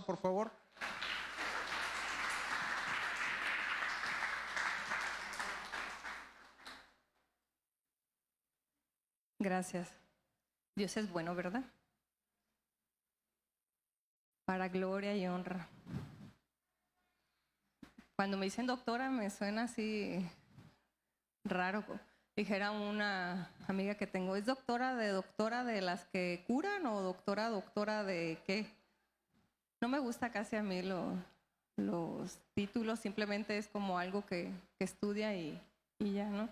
por favor. Gracias. Dios es bueno, ¿verdad? Para gloria y honra. Cuando me dicen doctora me suena así raro. Dijera una amiga que tengo, ¿es doctora de doctora de las que curan o doctora, doctora de qué? No me gusta casi a mí los títulos, simplemente es como algo que, estudia y, ya, ¿no?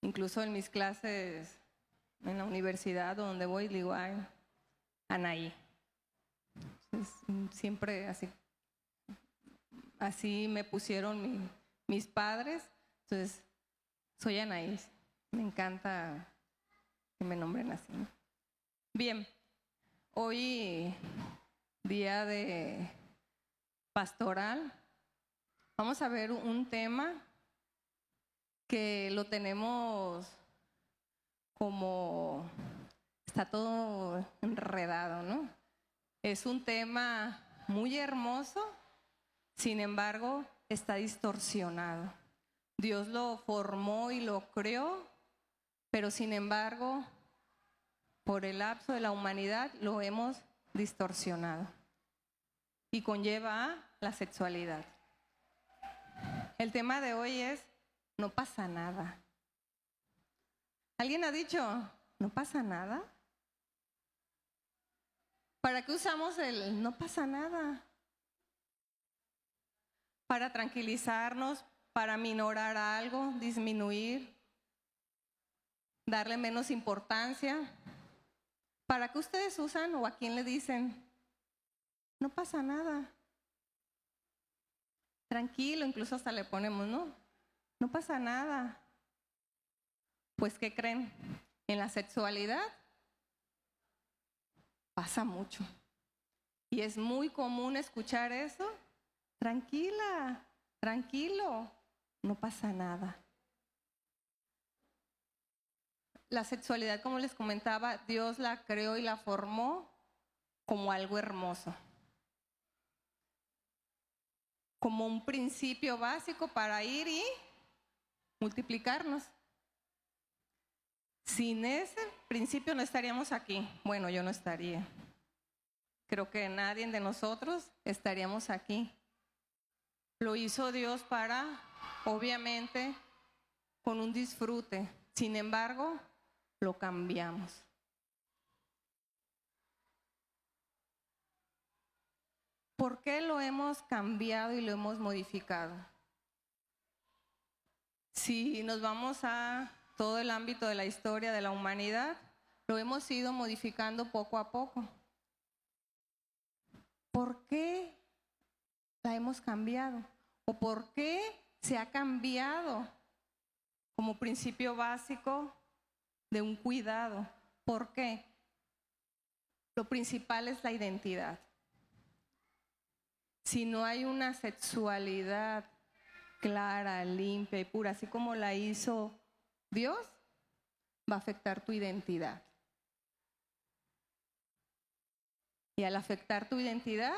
Incluso en mis clases en la universidad donde voy, digo, ay, Anaí. siempre así, así me pusieron mis padres, entonces soy Anaí. Me encanta que me nombren así. Bien, hoy día de pastoral, vamos a ver un tema que lo tenemos como, está todo enredado, ¿no? Es un tema muy hermoso, sin embargo, está distorsionado. Dios lo formó y lo creó, pero sin embargo, por el lapso de la humanidad lo hemos distorsionado y conlleva la sexualidad. El tema de hoy es, no pasa nada. ¿Alguien ha dicho, no pasa nada? ¿Para qué usamos el no pasa nada? Para tranquilizarnos, para minorar algo, disminuir, darle menos importancia. ¿Para qué ustedes usan o a quién le dicen, no pasa nada? Tranquilo, incluso hasta le ponemos, no, no pasa nada. Pues, ¿qué creen? En la sexualidad pasa mucho. Y es muy común escuchar eso. Tranquila, tranquilo, no pasa nada. La sexualidad, como les comentaba, Dios la creó y la formó como algo hermoso, como un principio básico para ir y multiplicarnos. Sin ese principio no estaríamos aquí. Bueno, yo no estaría. Creo que nadie de nosotros estaríamos aquí. Lo hizo Dios para, obviamente, con un disfrute. Sin embargo, lo cambiamos. ¿Por qué lo hemos cambiado y lo hemos modificado? Si nos vamos a todo el ámbito de la historia de la humanidad, lo hemos ido modificando poco a poco. ¿Por qué la hemos cambiado? ¿O por qué se ha cambiado como principio básico de un cuidado? ¿Por qué? Lo principal es la identidad. Si no hay una sexualidad clara, limpia y pura, así como la hizo Dios va a afectar tu identidad. Y al afectar tu identidad,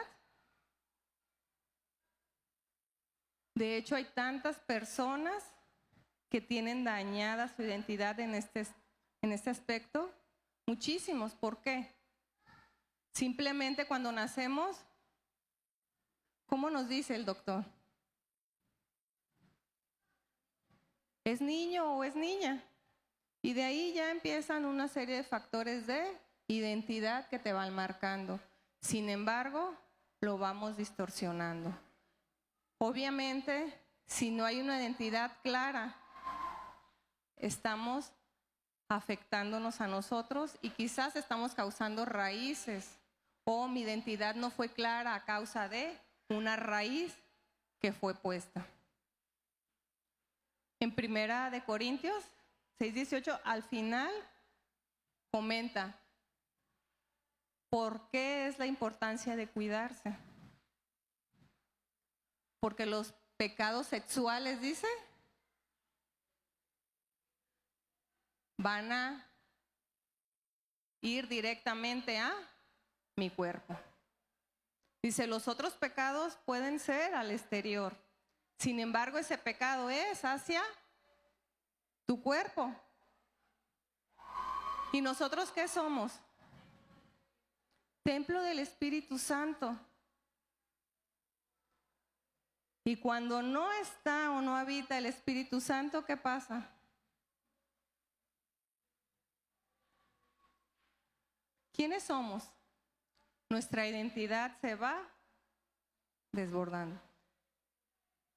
de hecho hay tantas personas que tienen dañada su identidad en este, en este aspecto, muchísimos. ¿Por qué? Simplemente cuando nacemos, ¿cómo nos dice el doctor? es niño o es niña. Y de ahí ya empiezan una serie de factores de identidad que te van marcando. Sin embargo, lo vamos distorsionando. Obviamente, si no hay una identidad clara, estamos afectándonos a nosotros y quizás estamos causando raíces o mi identidad no fue clara a causa de una raíz que fue puesta. En Primera de Corintios 6:18 al final comenta por qué es la importancia de cuidarse. Porque los pecados sexuales, dice, van a ir directamente a mi cuerpo. Dice, los otros pecados pueden ser al exterior. Sin embargo, ese pecado es hacia tu cuerpo. ¿Y nosotros qué somos? Templo del Espíritu Santo. Y cuando no está o no habita el Espíritu Santo, ¿qué pasa? ¿Quiénes somos? Nuestra identidad se va desbordando.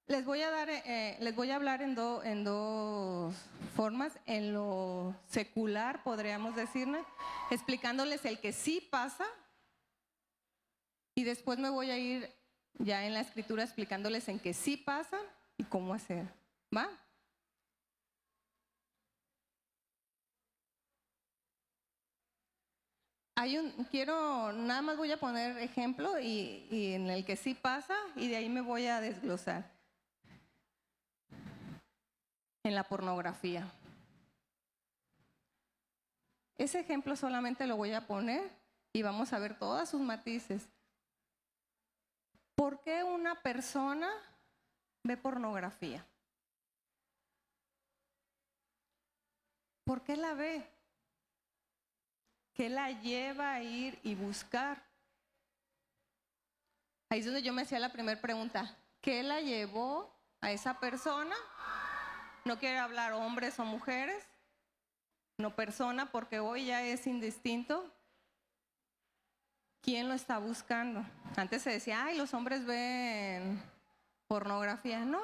Les voy a dar, eh, eh, les voy a hablar en, dos formas. En lo secular, podríamos decirle, explicándoles el que sí pasa. Y después me voy a ir ya en la escritura explicándoles en que sí pasa y cómo hacer. ¿Va? Hay un, quiero, nada más voy a poner ejemplo y, en el que sí pasa y de ahí me voy a desglosar en la pornografía. Ese ejemplo solamente lo voy a poner y vamos a ver todas sus matices. ¿Por qué una persona ve pornografía? ¿Por qué la ve? ¿Qué la lleva a ir y buscar? Ahí es donde yo me hacía la primera pregunta. ¿Qué la llevó a esa persona no quiero hablar hombres o mujeres, no persona, porque hoy ya es indistinto. ¿Quién lo está buscando? Antes se decía, ay, los hombres ven pornografía. No.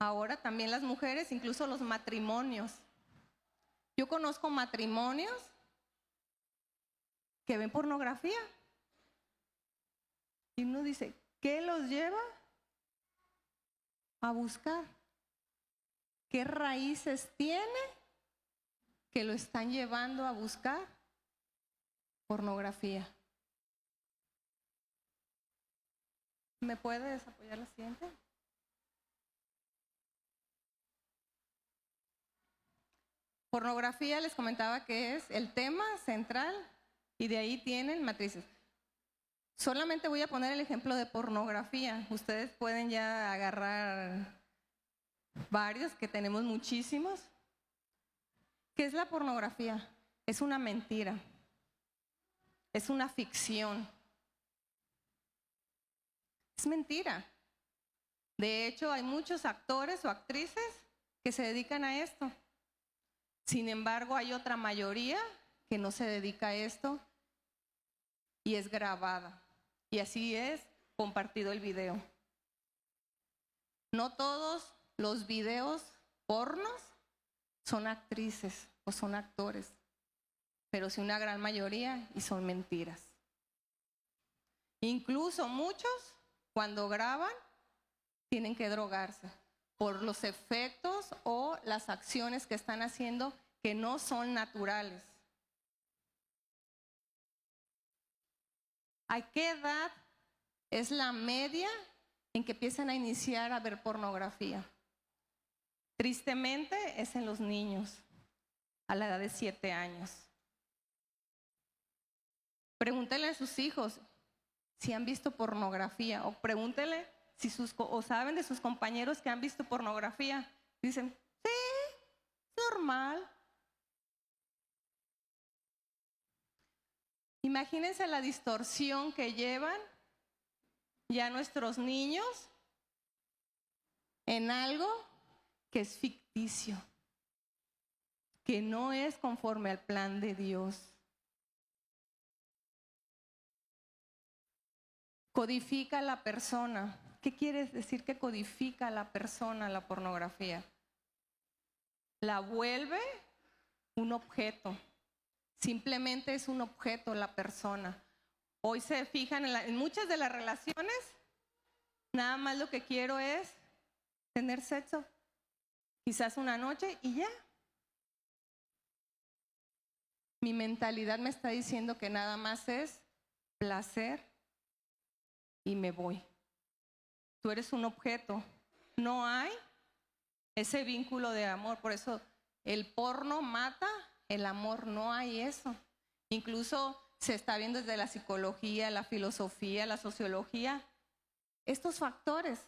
Ahora también las mujeres, incluso los matrimonios. Yo conozco matrimonios que ven pornografía. Y uno dice, ¿qué los lleva a buscar? ¿Qué raíces tiene que lo están llevando a buscar pornografía? ¿Me puedes apoyar la siguiente? Pornografía les comentaba que es el tema central y de ahí tienen matrices. Solamente voy a poner el ejemplo de pornografía. Ustedes pueden ya agarrar varios, que tenemos muchísimos. ¿Qué es la pornografía? Es una mentira, es una ficción, es mentira. De hecho, hay muchos actores o actrices que se dedican a esto. Sin embargo, hay otra mayoría que no se dedica a esto y es grabada. Y así es compartido el video. No todos los videos pornos son actrices o son actores, pero sí una gran mayoría y son mentiras. Incluso muchos cuando graban tienen que drogarse por los efectos o las acciones que están haciendo que no son naturales. ¿A qué edad es la media en que empiezan a iniciar a ver pornografía? Tristemente es en los niños a la edad de siete años. Pregúntele a sus hijos si han visto pornografía o pregúntele si sus o saben de sus compañeros que han visto pornografía. Dicen, sí, normal. Imagínense la distorsión que llevan ya nuestros niños en algo que es ficticio, que no es conforme al plan de Dios. Codifica a la persona. ¿Qué quiere decir que codifica a la persona la pornografía? La vuelve un objeto. Simplemente es un objeto la persona. Hoy se fijan en, en muchas de las relaciones, nada más lo que quiero es tener sexo, quizás una noche y ya. Mi mentalidad me está diciendo que nada más es placer y me voy. Tú eres un objeto. No hay ese vínculo de amor. Por eso el porno mata, el amor no hay eso. Incluso se está viendo desde la psicología, la filosofía, la sociología, estos factores.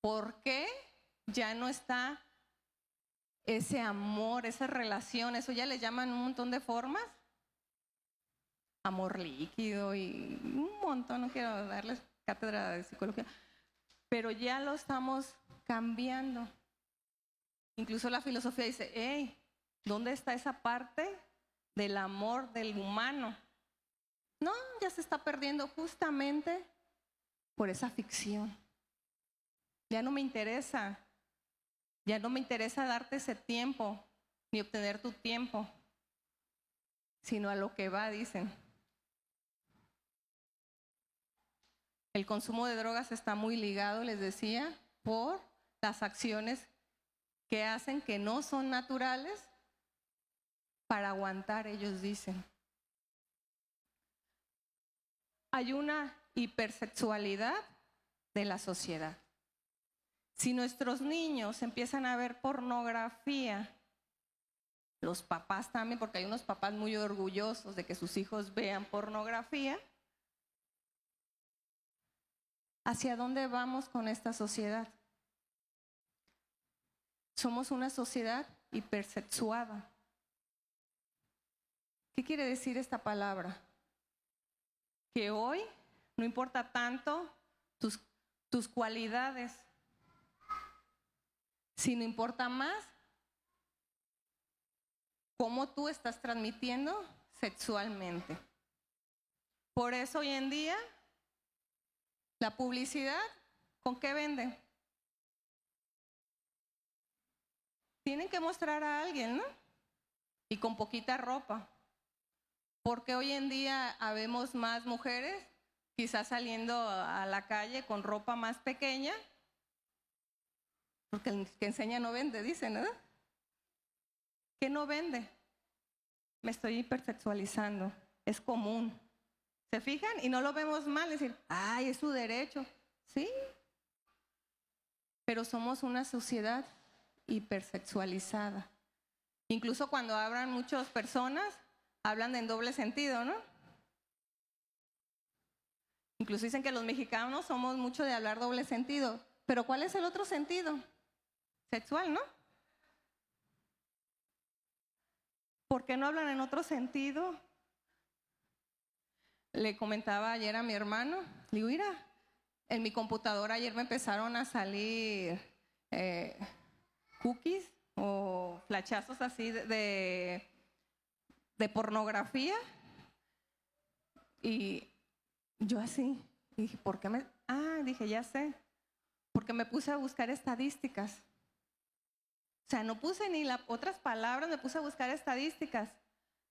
¿Por qué ya no está ese amor, esa relación? Eso ya le llaman un montón de formas. Amor líquido y un montón, no quiero darles cátedra de psicología, pero ya lo estamos cambiando. Incluso la filosofía dice, hey, ¿dónde está esa parte del amor del humano? No, ya se está perdiendo justamente por esa ficción. Ya no me interesa, ya no me interesa darte ese tiempo, ni obtener tu tiempo, sino a lo que va, dicen. El consumo de drogas está muy ligado, les decía, por las acciones que hacen que no son naturales para aguantar, ellos dicen. Hay una hipersexualidad de la sociedad. Si nuestros niños empiezan a ver pornografía, los papás también, porque hay unos papás muy orgullosos de que sus hijos vean pornografía, ¿hacia dónde vamos con esta sociedad? Somos una sociedad hipersexuada. ¿Qué quiere decir esta palabra? Que hoy no importa tanto tus, tus cualidades, sino importa más cómo tú estás transmitiendo sexualmente. Por eso hoy en día la publicidad, ¿con qué vende? tienen que mostrar a alguien, ¿no? Y con poquita ropa. Porque hoy en día habemos más mujeres, quizás saliendo a la calle con ropa más pequeña, porque el que enseña no vende, dicen, ¿no? ¿Qué no vende? Me estoy hipersexualizando, es común. ¿Se fijan? Y no lo vemos mal, decir, ay, es su derecho. Sí. Pero somos una sociedad hipersexualizada. Incluso cuando hablan muchas personas, hablan en doble sentido, ¿no? Incluso dicen que los mexicanos somos mucho de hablar doble sentido. Pero ¿cuál es el otro sentido? Sexual, ¿no? ¿Por qué no hablan en otro sentido? Le comentaba ayer a mi hermano, le digo, mira, en mi computadora ayer me empezaron a salir eh, cookies o flachazos así de, de, pornografía. Y yo así, dije, ¿por qué me...? Ah, dije, ya sé, porque me puse a buscar estadísticas. O sea, no puse ni las otras palabras, me puse a buscar estadísticas.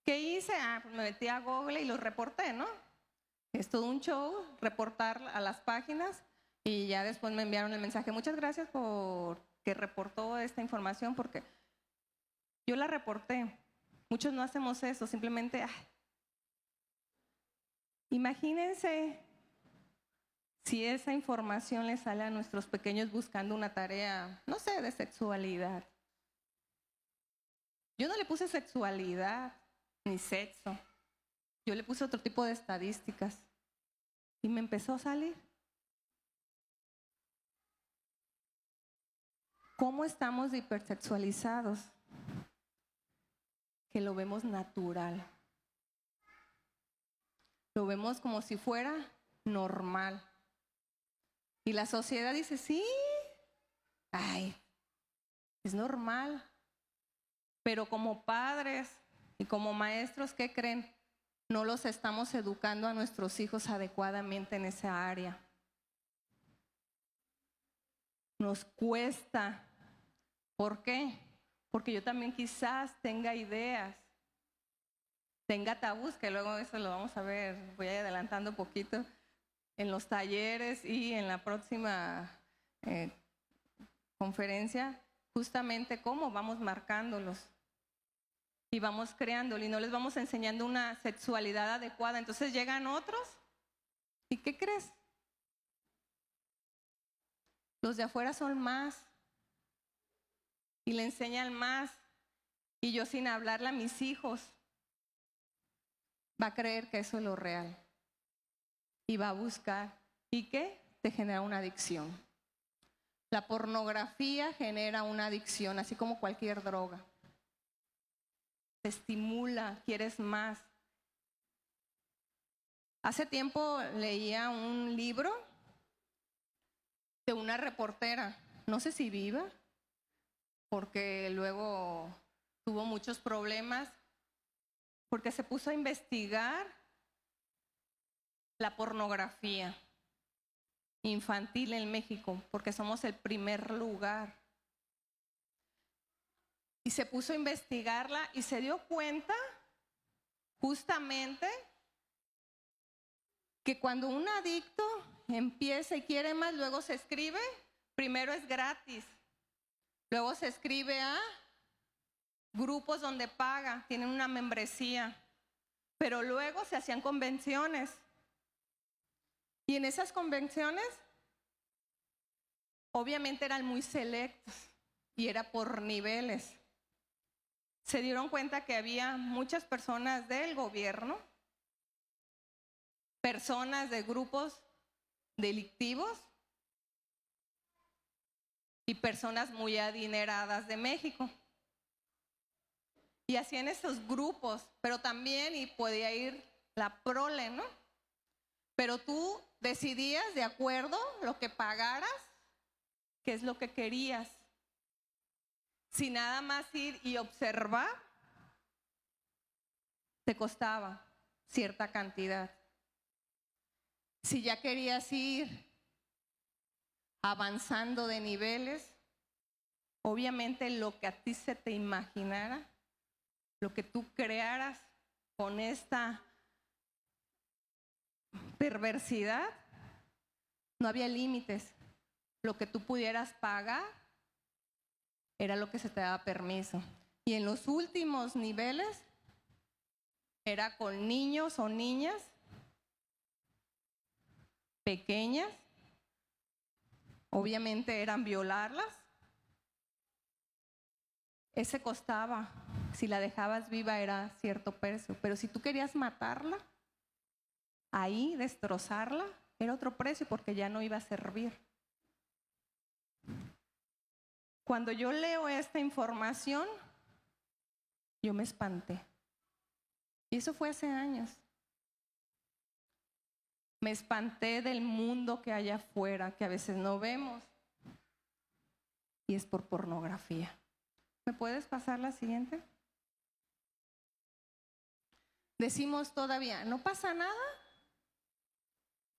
¿Qué hice? Ah, pues me metí a Google y los reporté, ¿no? Es todo un show, reportar a las páginas y ya después me enviaron el mensaje. Muchas gracias por que reportó esta información porque yo la reporté. Muchos no hacemos eso, simplemente, imagínense si esa información le sale a nuestros pequeños buscando una tarea, no sé, de sexualidad. Yo no le puse sexualidad ni sexo. Yo le puse otro tipo de estadísticas y me empezó a salir. ¿Cómo estamos hipersexualizados? Que lo vemos natural. Lo vemos como si fuera normal. Y la sociedad dice, sí, ay, es normal. Pero como padres y como maestros, ¿qué creen? No los estamos educando a nuestros hijos adecuadamente en esa área. Nos cuesta ¿Por qué? Porque yo también quizás tenga ideas, tenga tabús, que luego eso lo vamos a ver, voy adelantando un poquito en los talleres y en la próxima eh, conferencia, justamente cómo vamos marcándolos y vamos creándolo y no les vamos enseñando una sexualidad adecuada. Entonces llegan otros y ¿qué crees? Los de afuera son más y le enseñan más. Y yo sin hablarle a mis hijos. va a creer que eso es lo real. Y va a buscar. ¿Y qué? Te genera una adicción. La pornografía genera una adicción, así como cualquier droga. Te estimula, quieres más. Hace tiempo leía un libro de una reportera, no sé si viva, porque luego tuvo muchos problemas, porque se puso a investigar la pornografía infantil en México, porque somos el primer lugar. Y se puso a investigarla y se dio cuenta justamente que cuando un adicto empieza y quiere más, luego se escribe, primero es gratis, luego se escribe a grupos donde paga, tienen una membresía, pero luego se hacían convenciones. Y en esas convenciones, obviamente eran muy selectos y era por niveles. Se dieron cuenta que había muchas personas del gobierno, personas de grupos delictivos y personas muy adineradas de México. Y hacían esos grupos, pero también, y podía ir la prole, ¿no? Pero tú decidías de acuerdo lo que pagaras, qué es lo que querías. Si nada más ir y observar, te costaba cierta cantidad. Si ya querías ir avanzando de niveles, obviamente lo que a ti se te imaginara lo que tú crearas con esta perversidad, no había límites. Lo que tú pudieras pagar era lo que se te daba permiso. Y en los últimos niveles era con niños o niñas pequeñas. Obviamente eran violarlas. Ese costaba si la dejabas viva era cierto precio, pero si tú querías matarla, ahí destrozarla, era otro precio porque ya no iba a servir. Cuando yo leo esta información, yo me espanté. Y eso fue hace años. Me espanté del mundo que hay afuera, que a veces no vemos. Y es por pornografía. ¿Me puedes pasar la siguiente? decimos todavía, no pasa nada,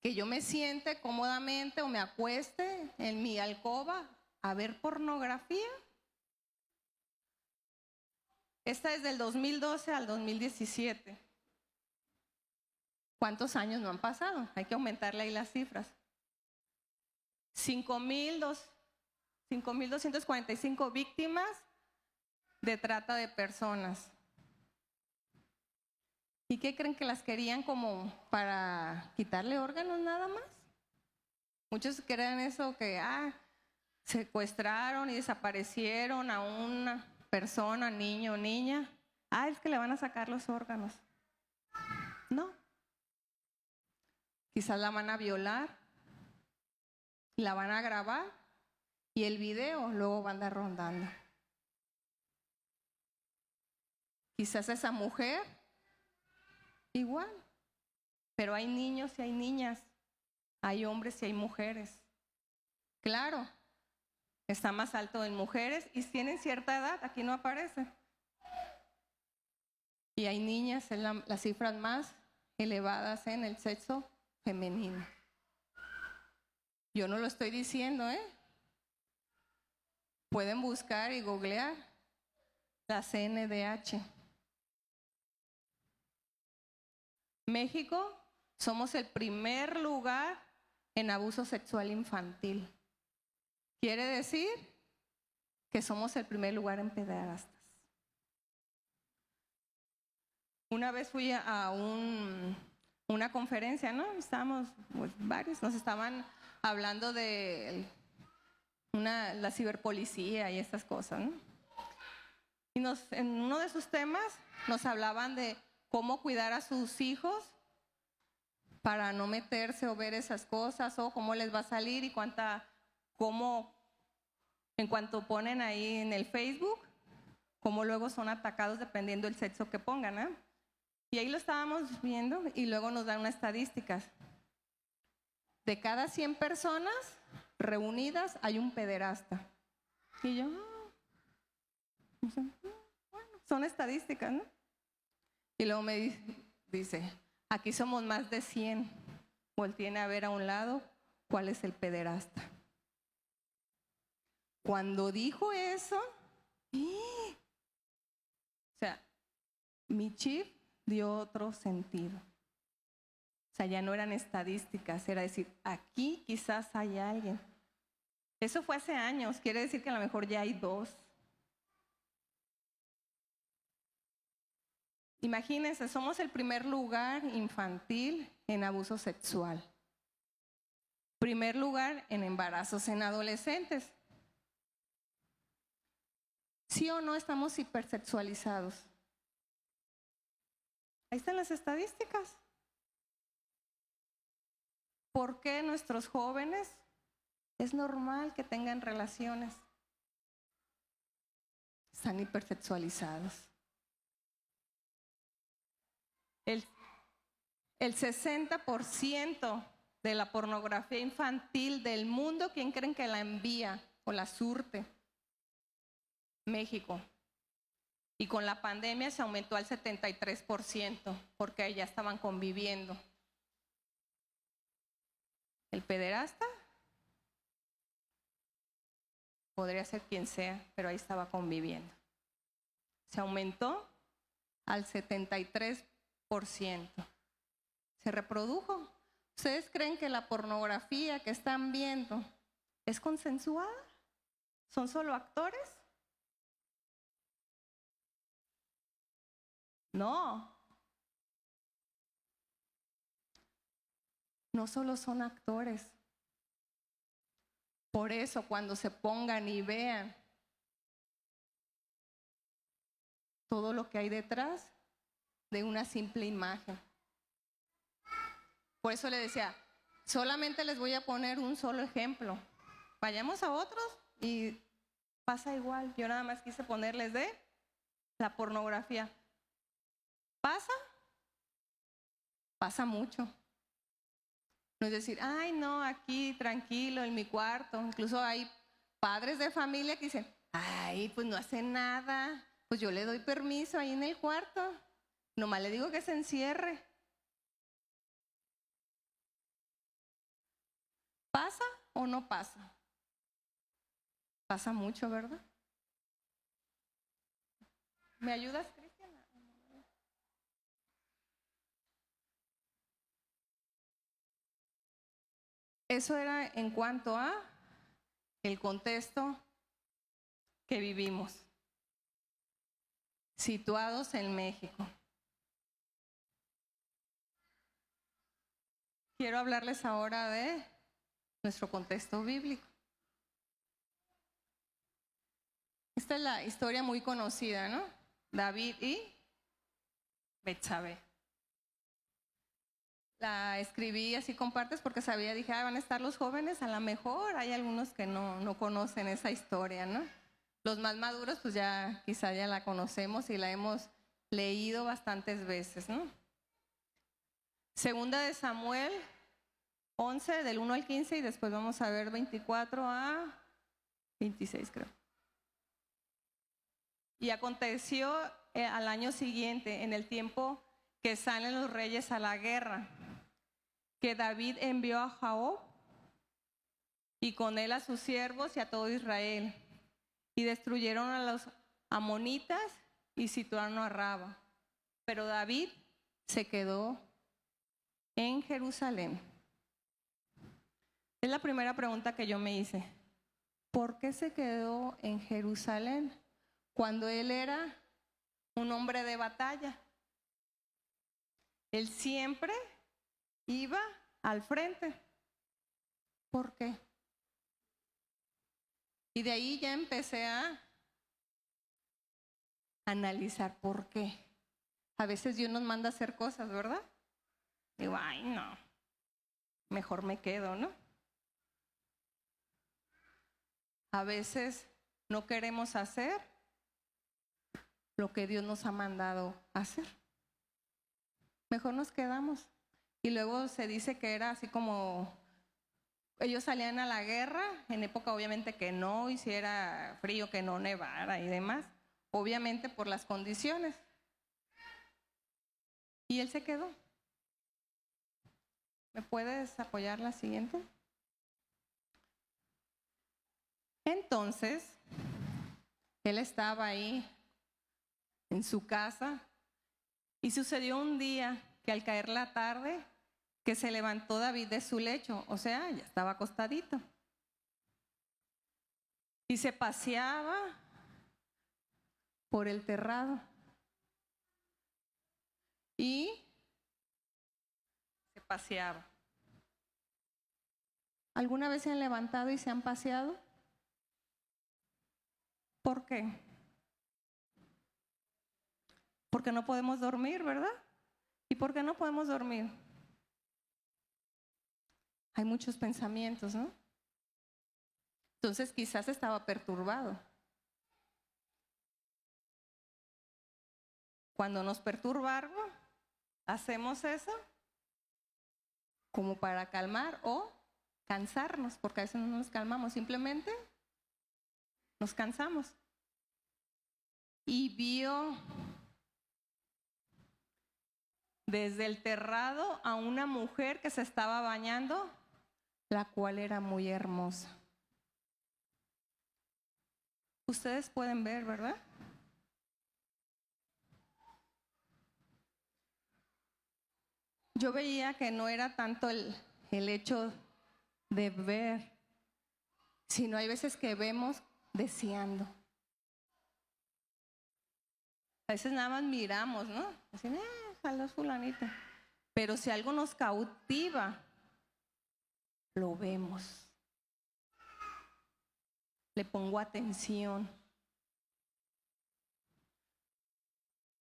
que yo me siente cómodamente o me acueste en mi alcoba a ver pornografía. Esta es del 2012 al 2017. ¿Cuántos años no han pasado? Hay que aumentarle ahí las cifras. 5.245 víctimas de trata de personas. ¿Y qué creen que las querían como para quitarle órganos nada más? Muchos creen eso que, ah, secuestraron y desaparecieron a una persona, niño o niña. Ah, es que le van a sacar los órganos. No. Quizás la van a violar, la van a grabar y el video luego va a andar rondando. Quizás esa mujer Igual. Pero hay niños y hay niñas, hay hombres y hay mujeres. Claro, está más alto en mujeres y tienen cierta edad, aquí no aparece. Y hay niñas, en las cifras más elevadas en el sexo femenino. Yo no lo estoy diciendo, ¿eh? Pueden buscar y googlear la CNDH. México somos el primer lugar en abuso sexual infantil. Quiere decir que somos el primer lugar en pederastas. Una vez fui a una conferencia, ¿no? Estábamos pues, varios, nos estaban hablando de la ciberpolicía y estas cosas, ¿no? Y nos, en uno de sus temas nos hablaban de cómo cuidar a sus hijos para no meterse o ver esas cosas o cómo les va a salir y cuánta, cómo, en cuanto ponen ahí en el Facebook, cómo luego son atacados dependiendo del sexo que pongan. ¿eh? Y ahí lo estábamos viendo y luego nos dan unas estadísticas. De cada 100 personas reunidas hay un pederasta. Y yo, ah, bueno, son estadísticas, ¿no? Y luego me dice, aquí somos más de 100. Voltiene a ver a un lado cuál es el pederasta. Cuando dijo eso, o sea, mi chip dio otro sentido. O sea, ya no eran estadísticas, era decir, aquí quizás hay alguien. Eso fue hace años, quiere decir que a lo mejor ya hay dos. Imagínense, somos el primer lugar infantil en abuso sexual. Primer lugar en embarazos en adolescentes. ¿Sí o no estamos hipersexualizados? Ahí están las estadísticas. ¿Por qué nuestros jóvenes es normal que tengan relaciones? Están hipersexualizados. El, el 60% de la pornografía infantil del mundo, ¿quién creen que la envía o la surte? México. Y con la pandemia se aumentó al 73% porque ya estaban conviviendo. El pederasta podría ser quien sea, pero ahí estaba conviviendo. Se aumentó al 73%. Se reprodujo. ¿Ustedes creen que la pornografía que están viendo es consensuada? ¿Son solo actores? No. No solo son actores. Por eso cuando se pongan y vean todo lo que hay detrás de una simple imagen. Por eso le decía, solamente les voy a poner un solo ejemplo. Vayamos a otros y pasa igual. Yo nada más quise ponerles de la pornografía. ¿Pasa? Pasa mucho. No es decir, ay, no, aquí tranquilo, en mi cuarto. Incluso hay padres de familia que dicen, ay, pues no hace nada, pues yo le doy permiso ahí en el cuarto. Nomás le digo que se encierre. ¿Pasa o no pasa? Pasa mucho, ¿verdad? ¿Me ayudas? Eso era en cuanto a el contexto que vivimos, situados en México. Quiero hablarles ahora de nuestro contexto bíblico. Esta es la historia muy conocida, ¿no? David y Betsabé la escribí así con partes porque sabía, dije, van a estar los jóvenes, a lo mejor hay algunos que no, no conocen esa historia, ¿no? Los más maduros, pues ya quizá ya la conocemos y la hemos leído bastantes veces, ¿no? Segunda de Samuel 11, del 1 al 15, y después vamos a ver 24 a 26, creo. Y aconteció eh, al año siguiente, en el tiempo que salen los reyes a la guerra, que David envió a Jaob y con él a sus siervos y a todo Israel. Y destruyeron a los amonitas y situaron a Raba. Pero David se quedó en Jerusalén. Es la primera pregunta que yo me hice. ¿Por qué se quedó en Jerusalén cuando él era un hombre de batalla? Él siempre iba al frente. ¿Por qué? Y de ahí ya empecé a analizar por qué. A veces Dios nos manda a hacer cosas, ¿verdad? Digo, ay, no, mejor me quedo, ¿no? A veces no queremos hacer lo que Dios nos ha mandado hacer. Mejor nos quedamos. Y luego se dice que era así como ellos salían a la guerra, en época obviamente que no hiciera frío, que no nevara y demás, obviamente por las condiciones. Y él se quedó. ¿Me puedes apoyar la siguiente? Entonces, él estaba ahí en su casa y sucedió un día que al caer la tarde, que se levantó David de su lecho, o sea, ya estaba acostadito. Y se paseaba por el terrado. Y se paseaba. ¿Alguna vez se han levantado y se han paseado? ¿Por qué? Porque no podemos dormir, ¿verdad? ¿Y por qué no podemos dormir? Hay muchos pensamientos, ¿no? Entonces quizás estaba perturbado. Cuando nos perturba algo, hacemos eso como para calmar o cansarnos, porque a veces no nos calmamos, simplemente nos cansamos. Y vio desde el terrado a una mujer que se estaba bañando, la cual era muy hermosa. Ustedes pueden ver, ¿verdad? Yo veía que no era tanto el, el hecho de ver, sino hay veces que vemos deseando. A veces nada más miramos, ¿no? Así, eh, fulanita. Pero si algo nos cautiva, lo vemos. Le pongo atención.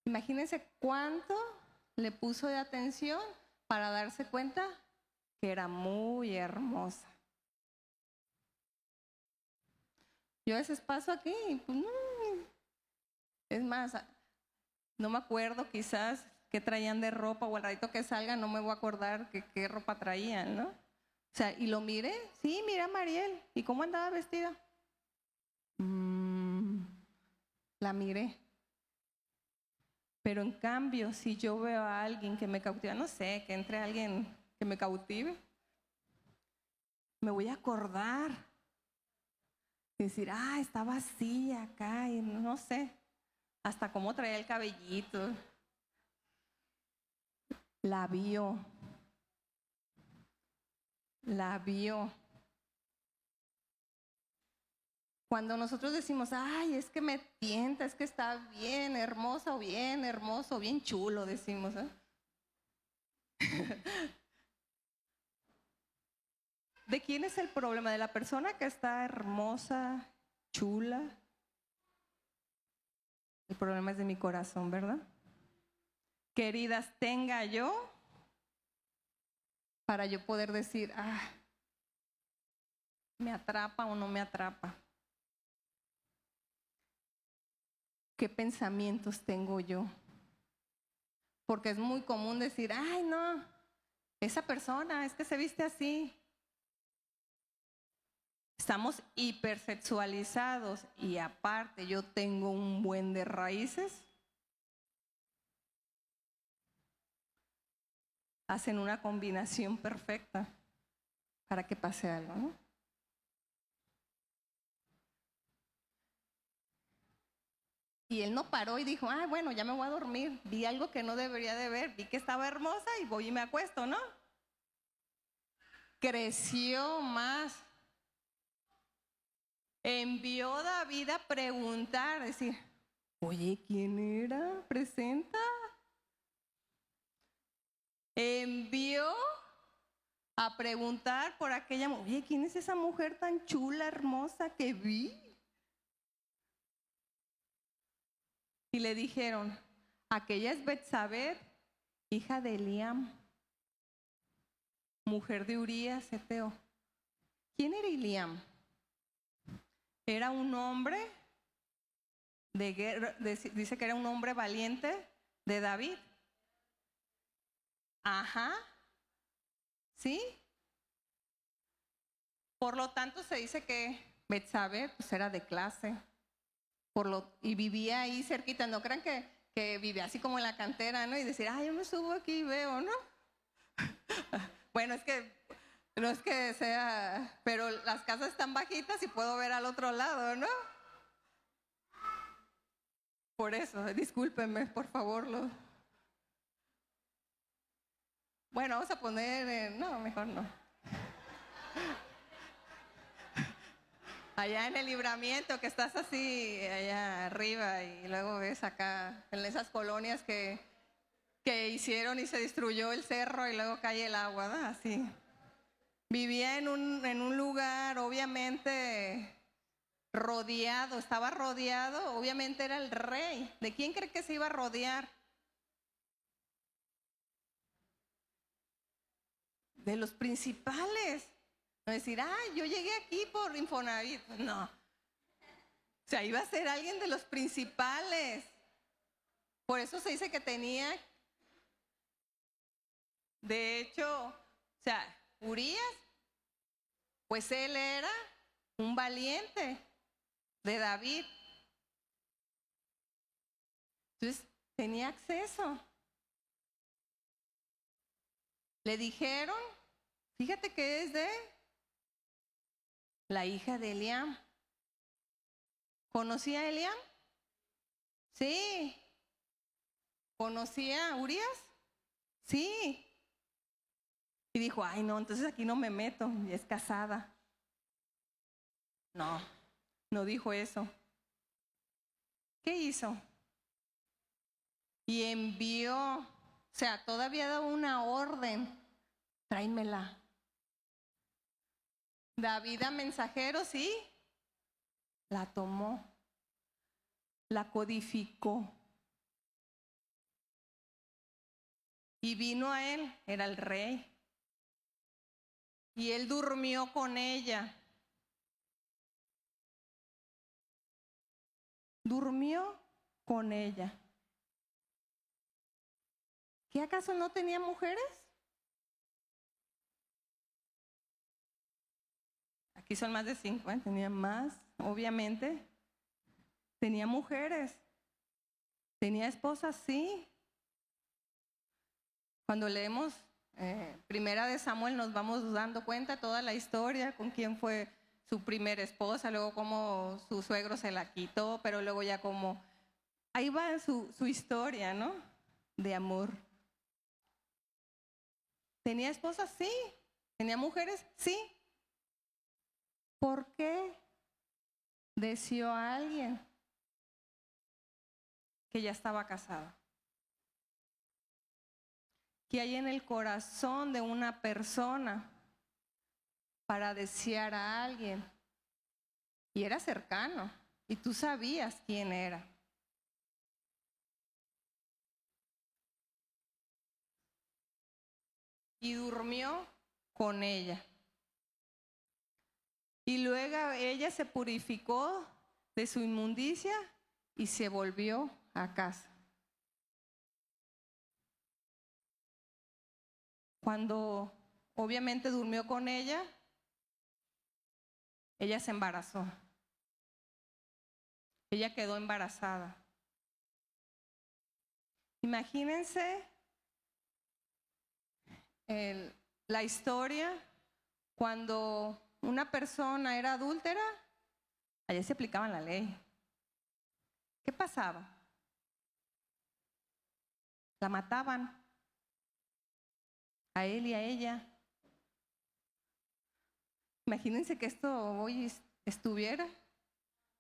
Imagínense cuánto le puso de atención para darse cuenta que era muy hermosa. Yo a veces paso aquí pues. Es más, no me acuerdo quizás qué traían de ropa o al ratito que salga no me voy a acordar qué ropa traían, ¿no? O sea, y lo miré, sí, mira a Mariel, ¿y cómo andaba vestida? Mm, la miré. Pero en cambio, si yo veo a alguien que me cautiva, no sé, que entre alguien que me cautive, me voy a acordar decir, ah, estaba así acá, y no sé, hasta cómo traía el cabellito. La vio. La vio. Cuando nosotros decimos, ay, es que me tienta, es que está bien hermosa o bien hermoso, bien chulo, decimos. ¿eh? ¿De quién es el problema? ¿De la persona que está hermosa, chula? El problema es de mi corazón, ¿verdad? Queridas, tenga yo para yo poder decir, ah, me atrapa o no me atrapa. ¿Qué pensamientos tengo yo? Porque es muy común decir, ay, no, esa persona es que se viste así, Estamos hipersexualizados y aparte yo tengo un buen de raíces. Hacen una combinación perfecta para que pase algo, ¿no? Y él no paró y dijo, ah, bueno, ya me voy a dormir. Vi algo que no debería de ver, vi que estaba hermosa y voy y me acuesto, ¿no? Creció más envió David a preguntar, decir, oye, ¿quién era? Presenta. Envió a preguntar por aquella, oye, ¿quién es esa mujer tan chula, hermosa que vi? Y le dijeron, Aquella es Betsabé, hija de Eliam, mujer de Urías, Eteo. ¿Quién era Eliam? Era un hombre de guerra, dice que era un hombre valiente de David. Ajá. ¿Sí? Por lo tanto, se dice que Betsabe pues, era de clase. Por lo, y vivía ahí cerquita. No crean que, que vivía así como en la cantera, ¿no? Y decir, ah, yo me subo aquí y veo, ¿no? bueno, es que no es que sea, pero las casas están bajitas y puedo ver al otro lado, ¿no? Por eso, discúlpenme, por favor. Lo... Bueno, vamos a poner, no, mejor no. Allá en el libramiento, que estás así, allá arriba, y luego ves acá, en esas colonias que, que hicieron y se destruyó el cerro y luego cae el agua, ¿no? Así. Vivía en un, en un lugar, obviamente, rodeado, estaba rodeado, obviamente era el rey. ¿De quién cree que se iba a rodear? De los principales. No decir, ah, yo llegué aquí por Infonavit. No. O sea, iba a ser alguien de los principales. Por eso se dice que tenía, de hecho, o sea, Urias, pues él era un valiente de David. Entonces tenía acceso. Le dijeron, fíjate que es de la hija de Eliam. ¿Conocía a Eliam? Sí. ¿Conocía a Urias? Sí. Y dijo, ay no, entonces aquí no me meto, es casada. No, no dijo eso. ¿Qué hizo? Y envió, o sea, todavía dado una orden, tráemela. David a mensajero, sí, la tomó, la codificó. Y vino a él, era el rey. Y él durmió con ella. Durmió con ella. ¿Qué acaso no tenía mujeres? Aquí son más de cinco, ¿eh? tenía más, obviamente. Tenía mujeres. Tenía esposas, sí. Cuando leemos eh, primera de Samuel nos vamos dando cuenta toda la historia, con quién fue su primera esposa, luego cómo su suegro se la quitó, pero luego ya como... Ahí va su, su historia, ¿no? De amor. ¿Tenía esposas? Sí. ¿Tenía mujeres? Sí. ¿Por qué deseó a alguien que ya estaba casada? que hay en el corazón de una persona para desear a alguien. Y era cercano, y tú sabías quién era. Y durmió con ella. Y luego ella se purificó de su inmundicia y se volvió a casa. Cuando obviamente durmió con ella, ella se embarazó. Ella quedó embarazada. Imagínense la historia cuando una persona era adúltera, allá se aplicaba la ley. ¿Qué pasaba? La mataban a él y a ella. Imagínense que esto hoy estuviera.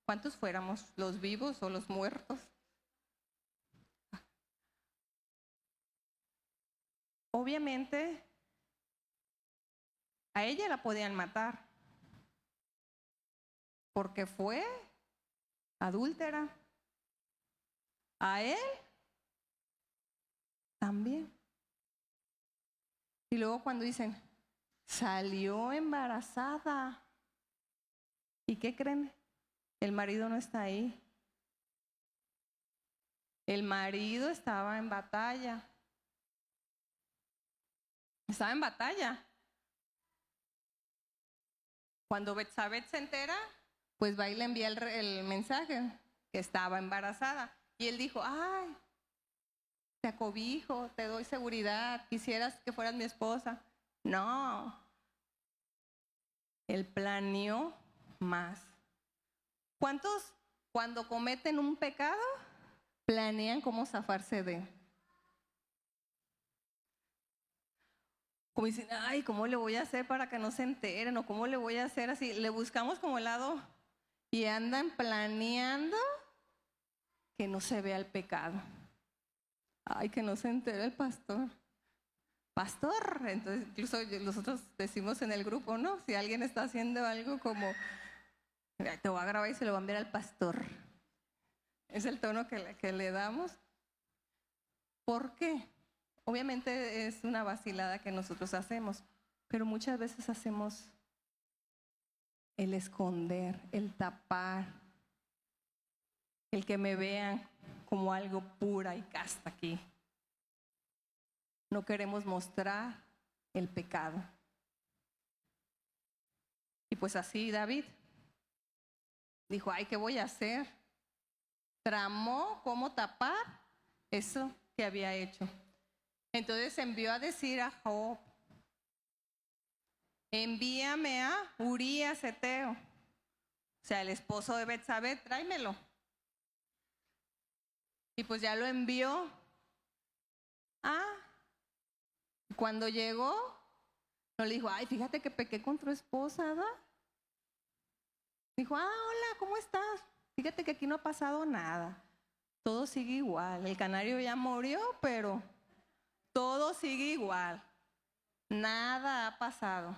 ¿Cuántos fuéramos? ¿Los vivos o los muertos? Obviamente, a ella la podían matar porque fue adúltera. A él también. Y luego cuando dicen, salió embarazada. ¿Y qué creen? El marido no está ahí. El marido estaba en batalla. Estaba en batalla. Cuando Betsabet se entera, pues va y le envía el, el mensaje que estaba embarazada. Y él dijo, ay, te acobijo, te doy seguridad, quisieras que fueras mi esposa. No, él planeó más. ¿Cuántos cuando cometen un pecado planean cómo zafarse de? Como dicen, ay, ¿cómo le voy a hacer para que no se enteren? ¿O cómo le voy a hacer así? Le buscamos como el lado y andan planeando que no se vea el pecado. Ay, que no se entere el pastor. Pastor, entonces incluso nosotros decimos en el grupo, ¿no? Si alguien está haciendo algo como, te voy a grabar y se lo va a enviar al pastor. Es el tono que le, que le damos. ¿Por qué? Obviamente es una vacilada que nosotros hacemos, pero muchas veces hacemos el esconder, el tapar, el que me vean como algo pura y casta aquí. No queremos mostrar el pecado. Y pues así David dijo, ay, ¿qué voy a hacer? Tramó cómo tapar eso que había hecho. Entonces envió a decir a Job, envíame a Urías Eteo, o sea, el esposo de Betsabé, tráemelo. Y pues ya lo envió. Ah, cuando llegó, no le dijo, ay, fíjate que pequé con tu esposa. Dijo, ah, hola, ¿cómo estás? Fíjate que aquí no ha pasado nada. Todo sigue igual. El canario ya murió, pero todo sigue igual. Nada ha pasado.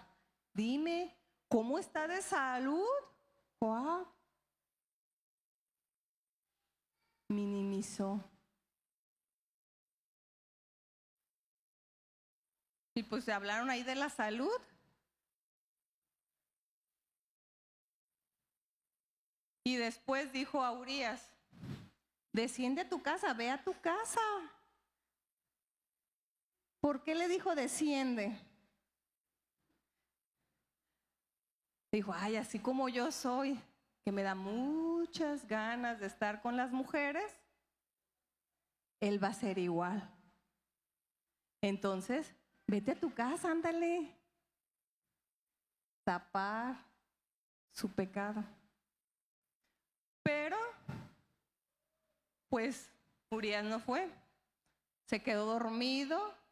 Dime, ¿cómo está de salud? Wow. Minimizó. Y pues se hablaron ahí de la salud. Y después dijo a Urias, desciende a tu casa, ve a tu casa. ¿Por qué le dijo desciende? Dijo, ay, así como yo soy, que me da muchas ganas de estar con las mujeres, él va a ser igual. Entonces, vete a tu casa, ándale. Tapar su pecado. Pero, pues, Urias no fue. Se quedó dormido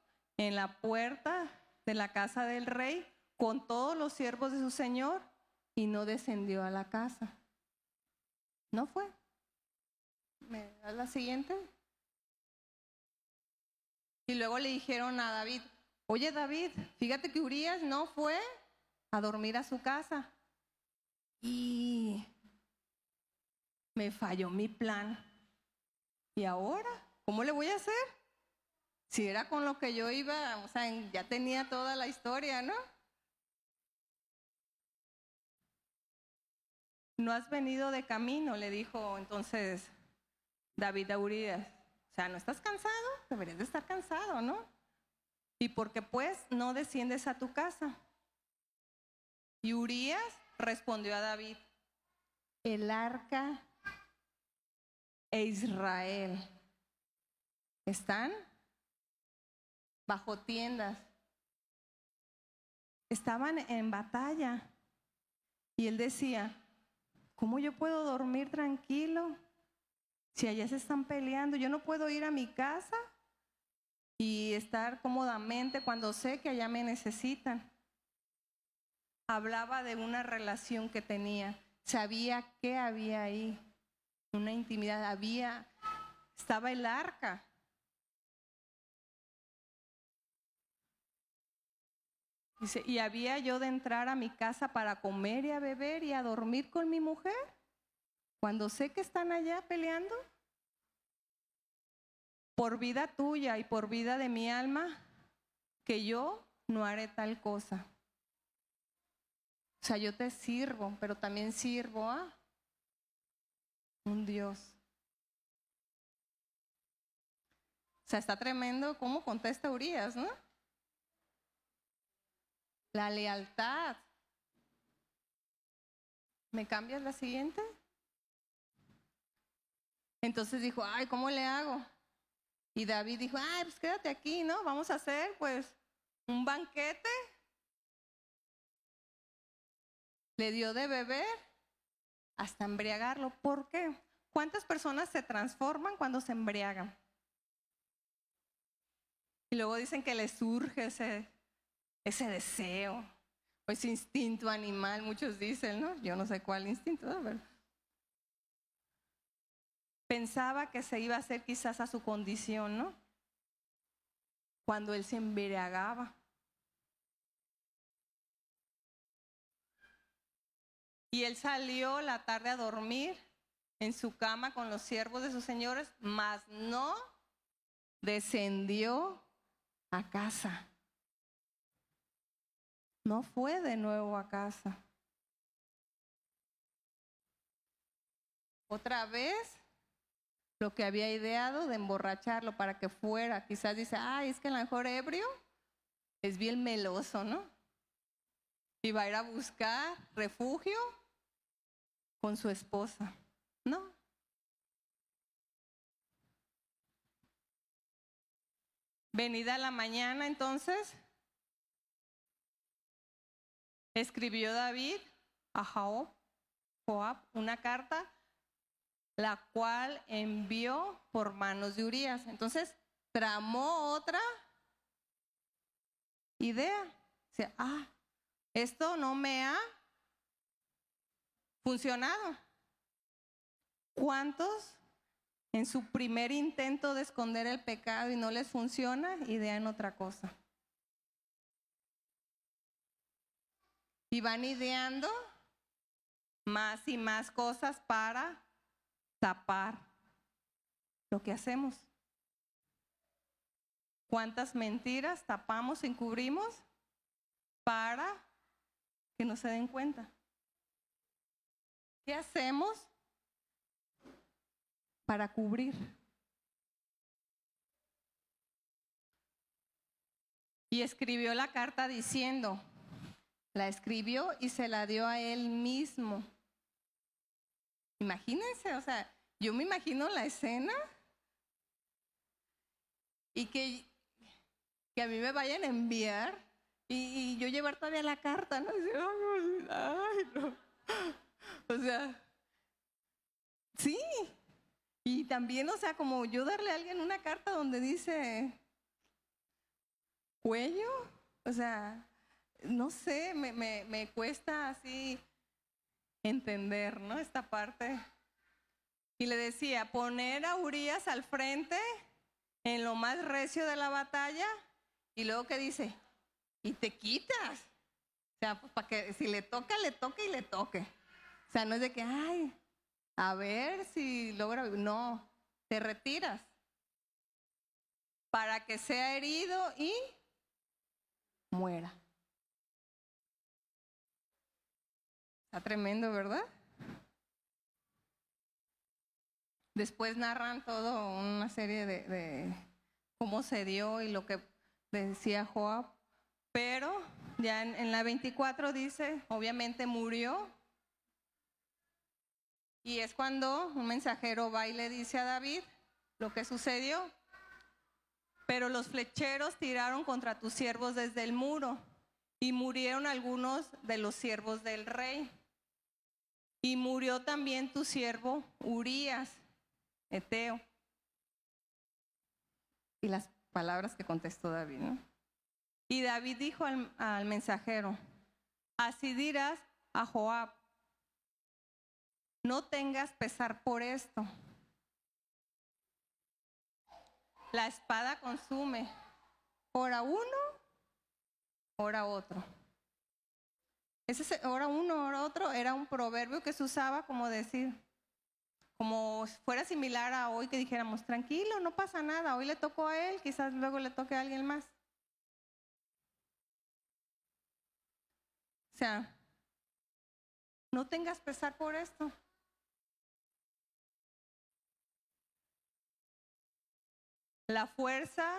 en la puerta de la casa del rey con todos los siervos de su señor y no descendió a la casa. No fue. ¿Me la siguiente? Y luego le dijeron a David, oye David, fíjate que Urias no fue a dormir a su casa. Y me falló mi plan. ¿Y ahora? ¿Cómo le voy a hacer? Si era con lo que yo iba, o sea, ya tenía toda la historia, ¿no? No has venido de camino, le dijo entonces David a Urias. O sea, ¿no estás cansado? Deberías de estar cansado, ¿no? Y porque pues no desciendes a tu casa. Y Urias respondió a David, el arca e Israel están bajo tiendas. Estaban en batalla. Y él decía, ¿cómo yo puedo dormir tranquilo si allá se están peleando? Yo no puedo ir a mi casa y estar cómodamente cuando sé que allá me necesitan. Hablaba de una relación que tenía, sabía qué había ahí, una intimidad, había, estaba el arca. Dice, y había yo de entrar a mi casa para comer y a beber y a dormir con mi mujer, cuando sé que están allá peleando. por vida tuya y por vida de mi alma, que yo no haré tal cosa. O sea, yo te sirvo, pero también sirvo a un Dios. O sea, está tremendo cómo contesta Urias, ¿no? La lealtad. ¿Me cambias la siguiente? Entonces dijo, ay, ¿cómo le hago? Y David dijo, ay, pues quédate aquí, ¿no? Vamos a hacer pues un banquete. Le dio de beber hasta embriagarlo. ¿Por qué? ¿Cuántas personas se transforman cuando se embriagan? Y luego dicen que les surge ese, ese deseo, o ese instinto animal, muchos dicen, ¿no? Yo no sé cuál instinto, ¿no? pensaba que se iba a hacer quizás a su condición, ¿no? Cuando él se embriagaba. Y él salió la tarde a dormir en su cama con los siervos de sus señores, mas no descendió a casa. No fue de nuevo a casa. Otra vez lo que había ideado de emborracharlo para que fuera. Quizás dice, ay, es que el mejor ebrio es bien meloso, ¿no? Y va a ir a buscar refugio con su esposa. No. Venida la mañana, entonces, escribió David a Joab, Joab una carta, la cual envió por manos de Urias. Entonces, tramó otra idea. O ah, esto no me ha funcionado. ¿Cuántos en su primer intento de esconder el pecado y no les funciona, idean otra cosa? Y van ideando más y más cosas para tapar lo que hacemos. ¿Cuántas mentiras tapamos, encubrimos para que no se den cuenta? ¿Qué hacemos para cubrir. Y escribió la carta diciendo, la escribió y se la dio a él mismo. Imagínense, o sea, yo me imagino la escena y que, que a mí me vayan a enviar y, yo llevar todavía la carta, ¿no? ay, no. O sea, sí, y también, o sea, como yo darle a alguien una carta donde dice cuello, o sea, no sé, me, me, me cuesta así entender, ¿no? Esta parte. Y le decía, poner a Urias al frente en lo más recio de la batalla y luego que dice, y te quitas. O sea, pues para que si le toca, le toque y le toque. O sea, no es de que, ay, a ver si logra, no, te retiras para que sea herido y muera. Está tremendo, ¿verdad? Después narran todo una serie de, cómo se dio y lo que decía Joab, pero ya en, en la 24 dice, obviamente murió y es cuando un mensajero va y le dice a David lo que sucedió. Pero los flecheros tiraron contra tus siervos desde el muro y murieron algunos de los siervos del rey. Y murió también tu siervo Urías, Eteo. Y las palabras que contestó David. Y David dijo al, al mensajero, así dirás a Joab, no tengas pesar por esto. La espada consume, ora uno, ora otro. Ese ora uno, ora otro era un proverbio que se usaba como decir, como fuera similar a hoy que dijéramos, tranquilo, no pasa nada, hoy le tocó a él, quizás luego le toque a alguien más. O sea, no tengas pesar por esto. La fuerza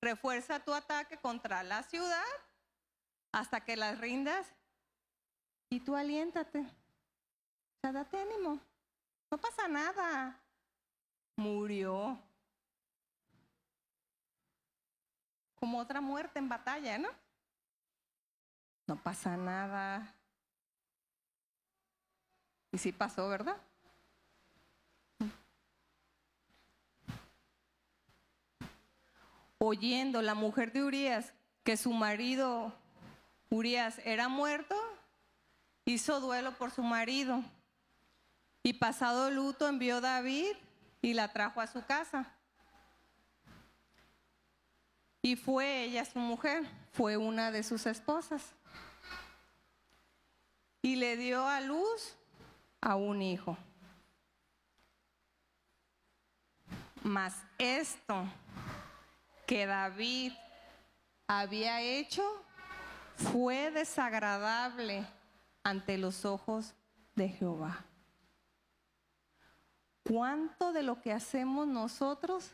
refuerza tu ataque contra la ciudad hasta que las rindas y tú aliéntate. O sea, date ánimo. No pasa nada. Murió. Como otra muerte en batalla, ¿no? No pasa nada. Y sí pasó, ¿verdad? Oyendo la mujer de Urias que su marido Urias era muerto, hizo duelo por su marido y pasado luto envió David y la trajo a su casa. Y fue ella su mujer, fue una de sus esposas. Y le dio a luz a un hijo. Mas esto que David había hecho fue desagradable ante los ojos de Jehová. ¿Cuánto de lo que hacemos nosotros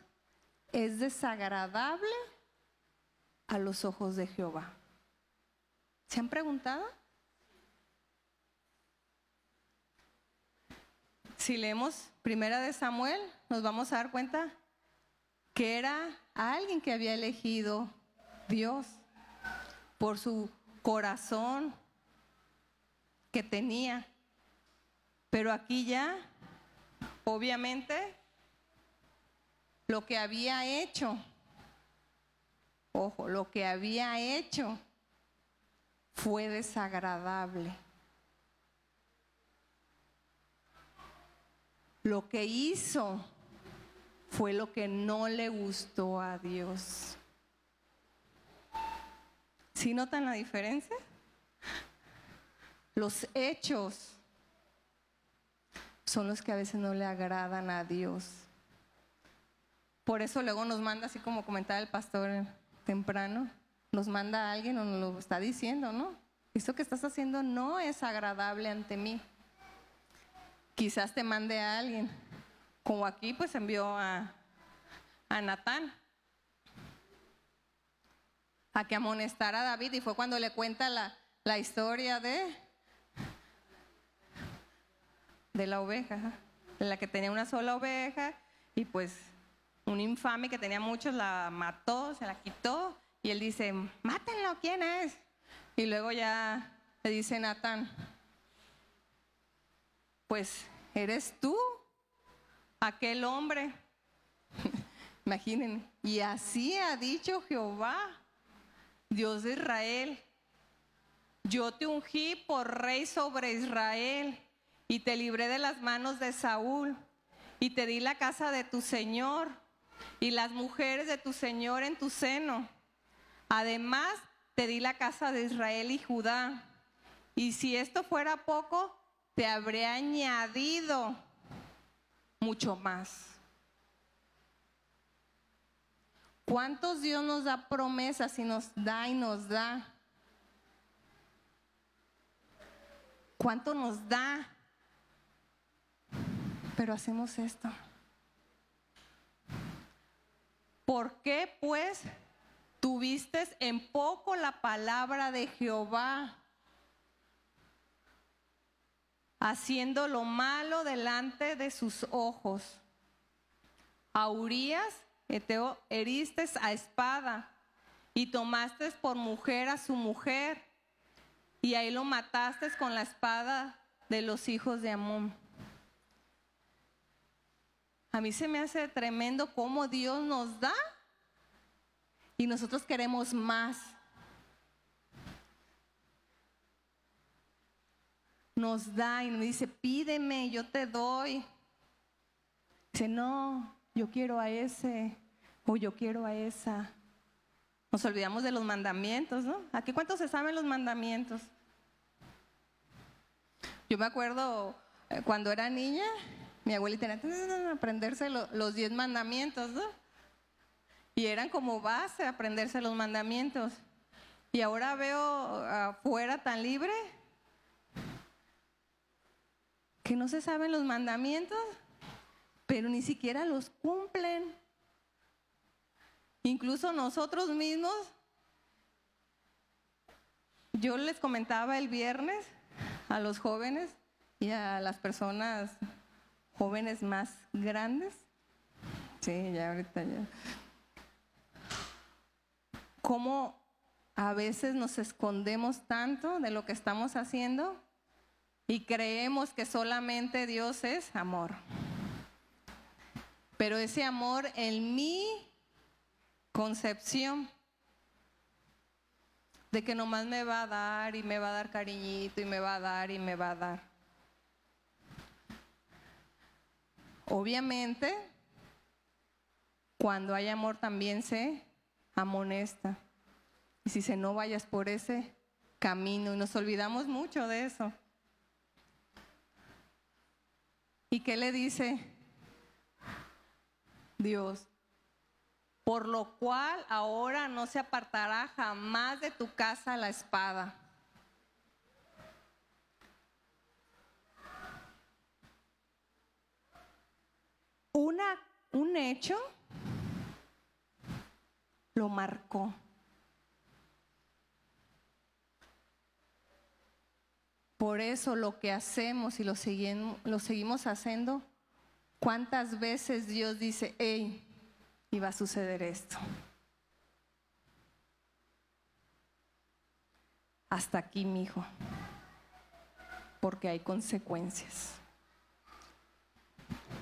es desagradable a los ojos de Jehová? ¿Se han preguntado? Si leemos Primera de Samuel, nos vamos a dar cuenta que era alguien que había elegido Dios por su corazón que tenía. Pero aquí ya, obviamente, lo que había hecho, ojo, lo que había hecho fue desagradable. Lo que hizo fue lo que no le gustó a Dios. ¿Sí notan la diferencia? Los hechos son los que a veces no le agradan a Dios. Por eso luego nos manda, así como comentaba el pastor temprano, nos manda a alguien o nos lo está diciendo, ¿no? Esto que estás haciendo no es agradable ante mí. Quizás te mande a alguien, como aquí pues envió a, a Natán a que amonestara a David y fue cuando le cuenta la, la historia de, de la oveja, la que tenía una sola oveja y pues un infame que tenía muchos la mató, se la quitó y él dice, mátenlo, ¿quién es? Y luego ya le dice Natán, pues eres tú, aquel hombre. Imaginen, y así ha dicho Jehová, Dios de Israel, yo te ungí por rey sobre Israel y te libré de las manos de Saúl y te di la casa de tu Señor y las mujeres de tu Señor en tu seno. Además, te di la casa de Israel y Judá. Y si esto fuera poco, te habré añadido mucho más. ¿Cuántos Dios nos da promesas y nos da y nos da? ¿Cuánto nos da? Pero hacemos esto. ¿Por qué pues tuviste en poco la palabra de Jehová, haciendo lo malo delante de sus ojos? A Urias Eteo, heriste a espada y tomaste por mujer a su mujer y ahí lo mataste con la espada de los hijos de Amón. A mí se me hace tremendo cómo Dios nos da y nosotros queremos más. Nos da y nos dice, pídeme, yo te doy. Dice, no, yo quiero a ese o yo quiero a esa. Nos olvidamos de los mandamientos, ¿no? ¿Aquí cuántos se saben los mandamientos? Yo me acuerdo eh, cuando era niña, mi abuelita era aprenderse los diez mandamientos, ¿no? Y eran como base aprenderse los mandamientos. Y ahora veo afuera tan libre que no se saben los mandamientos, pero ni siquiera los cumplen. Incluso nosotros mismos, yo les comentaba el viernes a los jóvenes y a las personas jóvenes más grandes. Sí, ya ahorita ya. Cómo a veces nos escondemos tanto de lo que estamos haciendo y creemos que solamente Dios es amor. Pero ese amor en mi concepción de que nomás me va a dar y me va a dar cariñito y me va a dar y me va a dar. Obviamente, cuando hay amor también se amonesta. Y si se no vayas por ese camino y nos olvidamos mucho de eso. ¿Y qué le dice Dios? Por lo cual ahora no se apartará jamás de tu casa la espada. Una, un hecho lo marcó. Por eso lo que hacemos y lo, seguimos, lo seguimos haciendo, ¿cuántas veces Dios dice, hey, iba a suceder esto? Hasta aquí, mi hijo, porque hay consecuencias.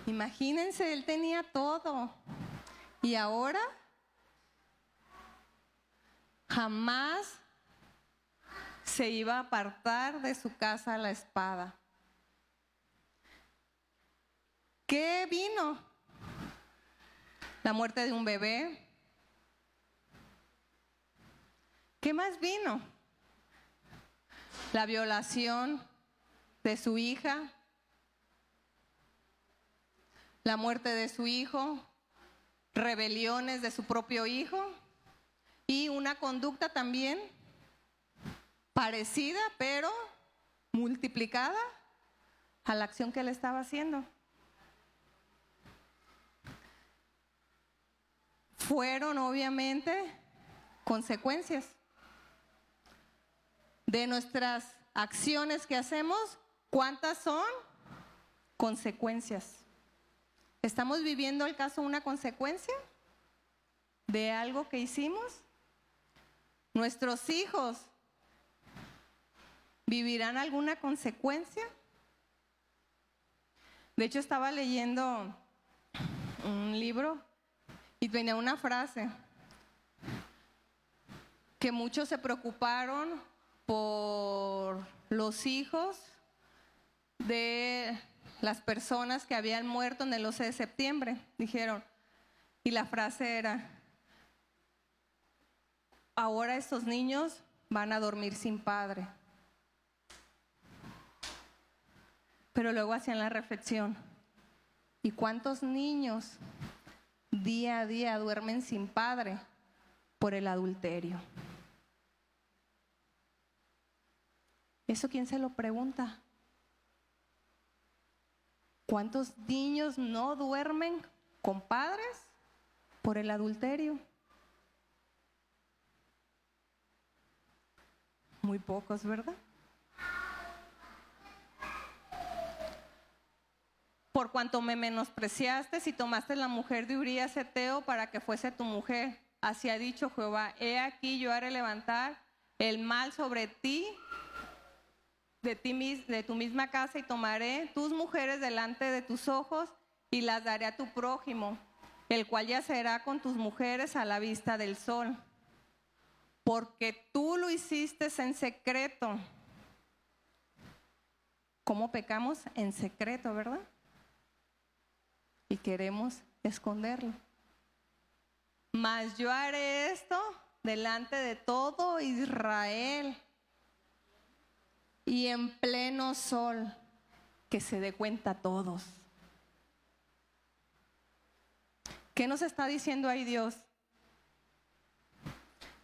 Imagínense, él tenía todo y ahora jamás se iba a apartar de su casa la espada. ¿Qué vino? La muerte de un bebé. ¿Qué más vino? La violación de su hija, la muerte de su hijo, rebeliones de su propio hijo y una conducta también parecida, pero multiplicada a la acción que él estaba haciendo. Fueron obviamente consecuencias de nuestras acciones que hacemos. ¿Cuántas son? Consecuencias. ¿Estamos viviendo el caso una consecuencia de algo que hicimos? Nuestros hijos ¿Vivirán alguna consecuencia? De hecho, estaba leyendo un libro y tenía una frase que muchos se preocuparon por los hijos de las personas que habían muerto en el 11 de septiembre, dijeron. Y la frase era, ahora estos niños van a dormir sin padre. Pero luego hacían la reflexión, ¿y cuántos niños día a día duermen sin padre por el adulterio? ¿Eso quién se lo pregunta? ¿Cuántos niños no duermen con padres por el adulterio? Muy pocos, ¿verdad? por cuanto me menospreciaste y tomaste la mujer de Urias Eteo para que fuese tu mujer. Así ha dicho Jehová, he aquí yo haré levantar el mal sobre ti, de, ti, de tu misma casa, y tomaré tus mujeres delante de tus ojos y las daré a tu prójimo, el cual yacerá con tus mujeres a la vista del sol. Porque tú lo hiciste en secreto. ¿Cómo pecamos? En secreto, ¿verdad? y queremos esconderlo. Mas yo haré esto delante de todo Israel y en pleno sol, que se dé cuenta a todos. ¿Qué nos está diciendo ahí Dios?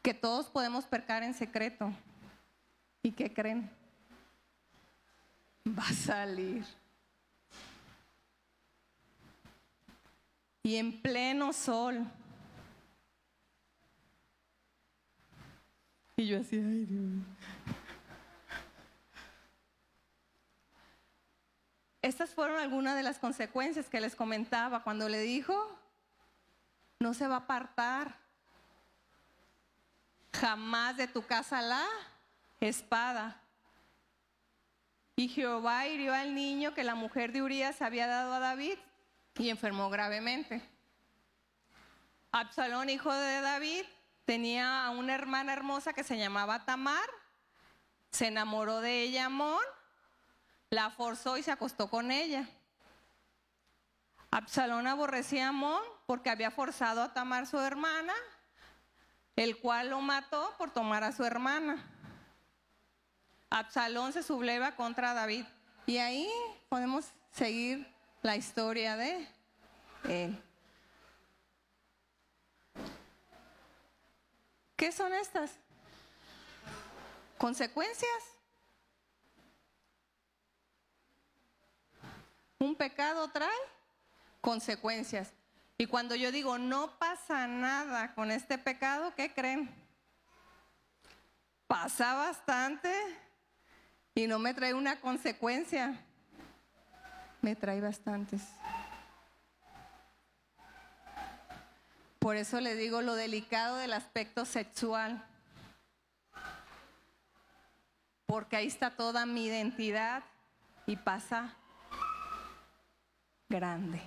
Que todos podemos pecar en secreto. ¿Y qué creen? Va a salir. Y en pleno sol. Y yo así, ay Dios. Estas fueron algunas de las consecuencias que les comentaba cuando le dijo, no se va a apartar jamás de tu casa la espada. Y Jehová hirió al niño que la mujer de Urias había dado a David y enfermó gravemente. Absalón, hijo de David, tenía una hermana hermosa que se llamaba Tamar. Se enamoró de ella Amón la forzó y se acostó con ella. Absalón aborrecía a Amón porque había forzado a Tamar su hermana, el cual lo mató por tomar a su hermana. Absalón se subleva contra David. Y ahí podemos seguir la historia de él. ¿Qué son estas? ¿Consecuencias? Un pecado trae consecuencias. Y cuando yo digo, no pasa nada con este pecado, ¿qué creen? Pasa bastante y no me trae una consecuencia. Me trae bastantes. Por eso le digo lo delicado del aspecto sexual. Porque ahí está toda mi identidad y pasa grande.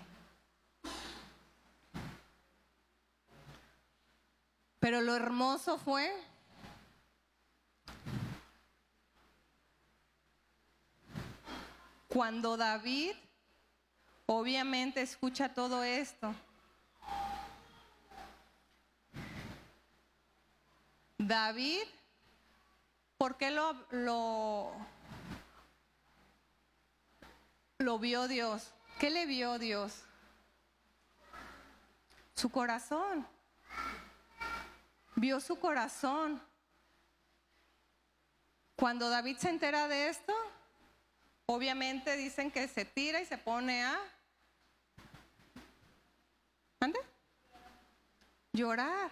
Pero lo hermoso fue cuando David obviamente escucha todo esto. David, ¿por qué lo, lo, lo vio Dios? ¿Qué le vio Dios? Su corazón. Vio su corazón. Cuando David se entera de esto, obviamente dicen que se tira y se pone a... ¿Ande? Llorar.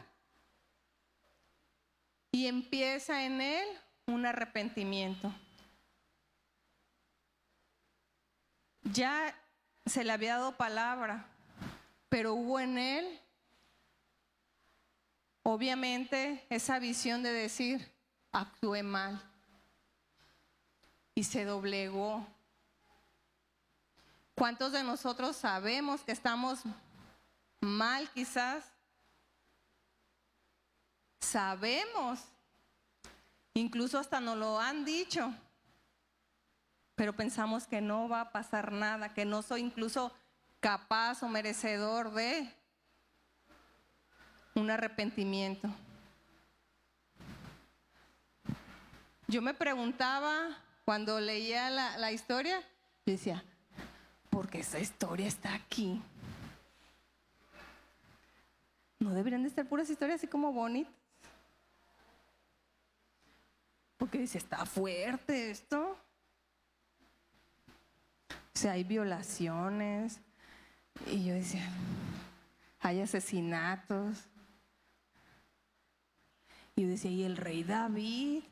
Y empieza en él un arrepentimiento. Ya se le había dado palabra, pero hubo en él, obviamente, esa visión de decir, actué mal. Y se doblegó. ¿Cuántos de nosotros sabemos que estamos mal quizás? Sabemos. Incluso hasta nos lo han dicho pero pensamos que no va a pasar nada, que no soy incluso capaz o merecedor de un arrepentimiento. Yo me preguntaba cuando leía la, historia, decía, ¿por qué esa historia está aquí? ¿No deberían de ser puras historias así como bonitas? Porque dice, está fuerte esto. Sea, hay violaciones. Y yo decía, hay asesinatos. Y yo decía, ¿y el rey David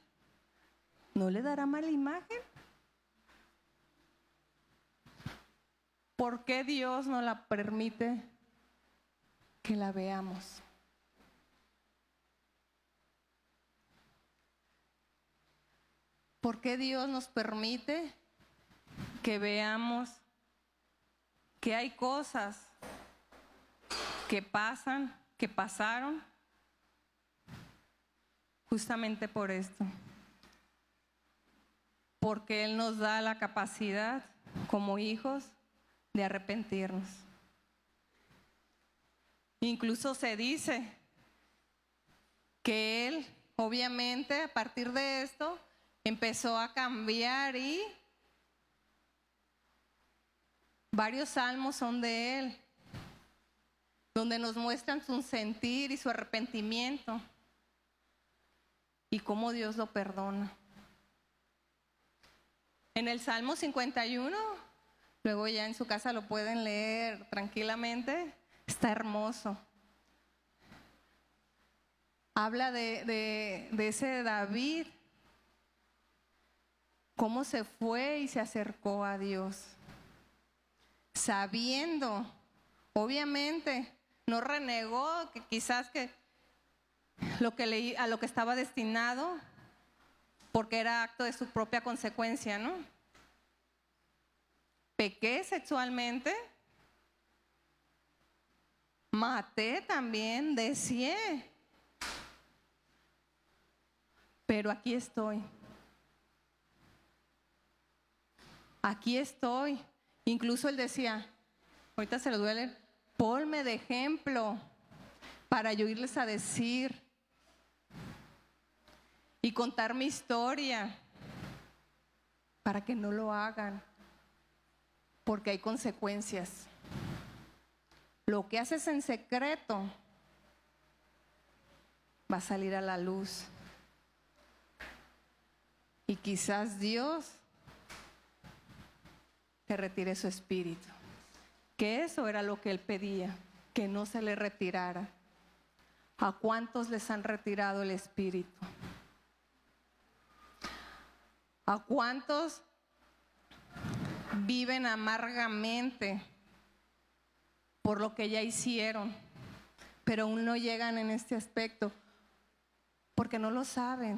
no le dará mala imagen? ¿Por qué Dios no la permite que la veamos? ¿Por qué Dios nos permite que veamos que hay cosas que pasan, que pasaron, justamente por esto. Porque Él nos da la capacidad como hijos de arrepentirnos. Incluso se dice que Él, obviamente, a partir de esto, empezó a cambiar y Varios salmos son de él. donde nos muestran su sentir y su arrepentimiento y cómo Dios lo perdona. En el Salmo 51, luego ya en su casa lo pueden leer tranquilamente, está hermoso. Habla de, de ese David, cómo se fue y se acercó a Dios, sabiendo, obviamente, no renegó que quizás que lo que leí, a lo que estaba destinado, porque era acto de su propia consecuencia, ¿no? Pequé sexualmente, maté también, deseé, pero aquí estoy. Aquí estoy. Incluso él decía, ahorita se lo duele, ponme de ejemplo para yo irles a decir y contar mi historia para que no lo hagan, porque hay consecuencias. Lo que haces en secreto va a salir a la luz. Y quizás Dios te retire su espíritu. Que eso era lo que él pedía, que no se le retirara. ¿A cuántos les han retirado el espíritu? ¿A cuántos viven amargamente por lo que ya hicieron, pero aún no llegan en este aspecto? Porque no lo saben.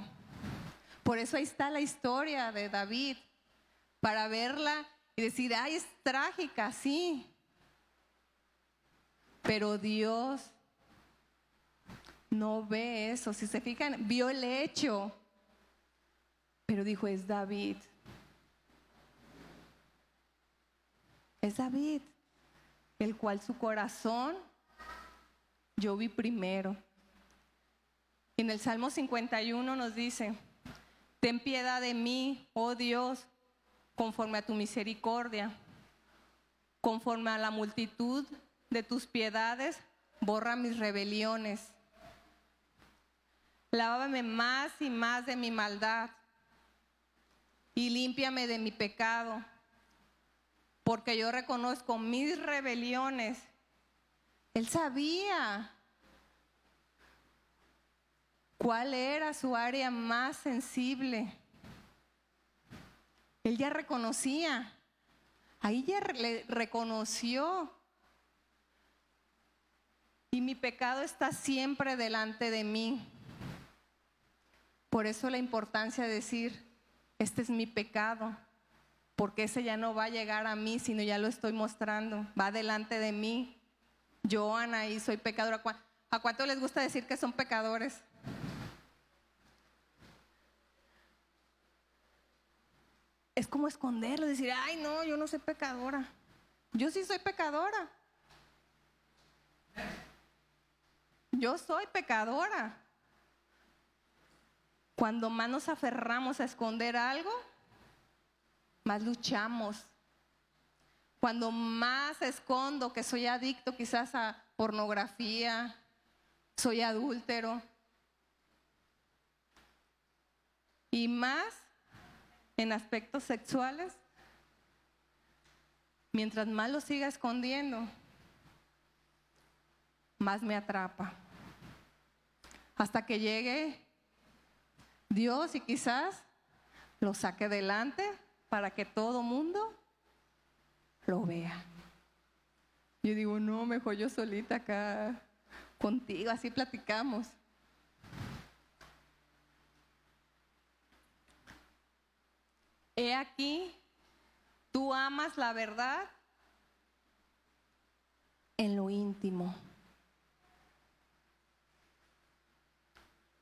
Por eso ahí está la historia de David, para verla y decir, ay, es trágica, sí. Pero Dios no ve eso. Si se fijan, vio el hecho, pero dijo, es David. Es David, el cual su corazón yo vi primero. En el Salmo 51 nos dice, ten piedad de mí, oh Dios, conforme a tu misericordia, conforme a la multitud de tus piedades, borra mis rebeliones. Lávame más y más de mi maldad y límpiame de mi pecado, porque yo reconozco mis rebeliones. Él sabía cuál era su área más sensible. Él ya reconocía, ahí ya le reconoció. Y mi pecado está siempre delante de mí. Por eso la importancia de decir, este es mi pecado, porque ese ya no va a llegar a mí, sino ya lo estoy mostrando, va delante de mí. Yo, Anaí, soy pecadora. ¿A cuánto les gusta decir que son pecadores? Es como esconderlo, decir, ay, no, yo no soy pecadora. Yo sí soy pecadora. Yo soy pecadora. Cuando más nos aferramos a esconder algo, más luchamos. Cuando más escondo que soy adicto quizás a pornografía, soy adúltero. Y más en aspectos sexuales, mientras más lo siga escondiendo, más me atrapa. Hasta que llegue Dios y quizás lo saque delante para que todo mundo lo vea. Yo digo, no, mejor yo solita acá contigo, así platicamos. He aquí, tú amas la verdad en lo íntimo.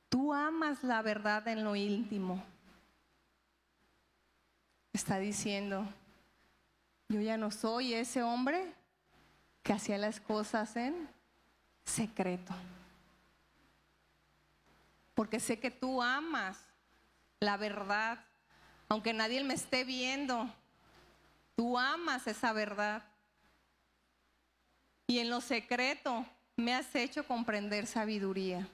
Tú amas la verdad en lo íntimo. Está diciendo, yo ya no soy ese hombre que hacía las cosas en secreto. Porque sé que tú amas la verdad, aunque nadie me esté viendo. Tú amas esa verdad. Y en lo secreto me has hecho comprender sabiduría.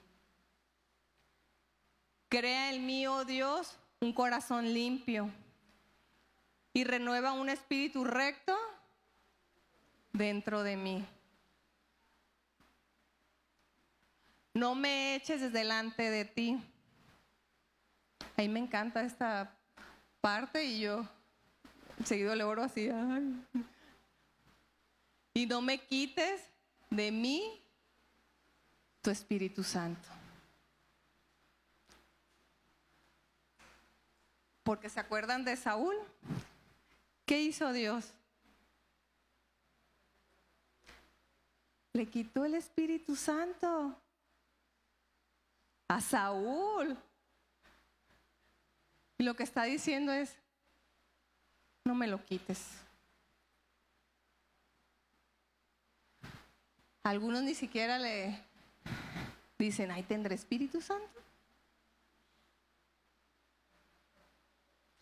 Crea en mí, oh Dios, un corazón limpio y renueva un espíritu recto dentro de mí. No me eches delante de ti. Ahí me encanta esta parte y yo seguido le oro así. Y no me quites de mí tu Espíritu Santo. Porque se acuerdan de Saúl. ¿Qué hizo Dios? Le quitó el Espíritu Santo a Saúl. Y lo que está diciendo es, no me lo quites. Algunos ni siquiera le dicen, ay, tendré Espíritu Santo.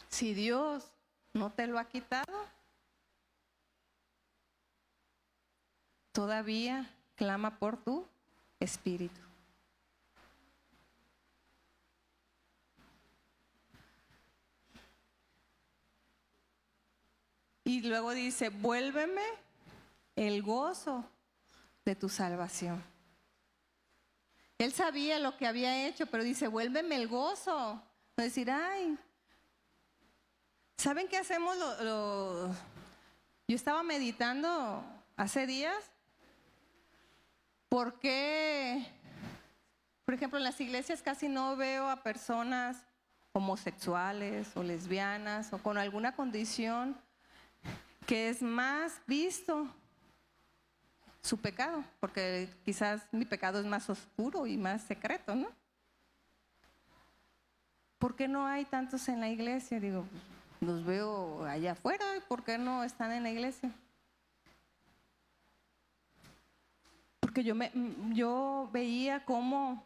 Si Dios no te lo ha quitado, todavía clama por tu espíritu. Y luego dice, vuélveme el gozo de tu salvación. Él sabía lo que había hecho, pero dice, vuélveme el gozo. No decir, ay, ¿saben qué hacemos? Yo estaba meditando hace días. ¿Por qué, por ejemplo, en las iglesias casi no veo a personas homosexuales o lesbianas o con alguna condición que es más visto su pecado, porque quizás mi pecado es más oscuro y más secreto, ¿no? ¿Por qué no hay tantos en la iglesia? Digo, los veo allá afuera, ¿por qué no están en la iglesia? Porque yo, me, yo veía cómo,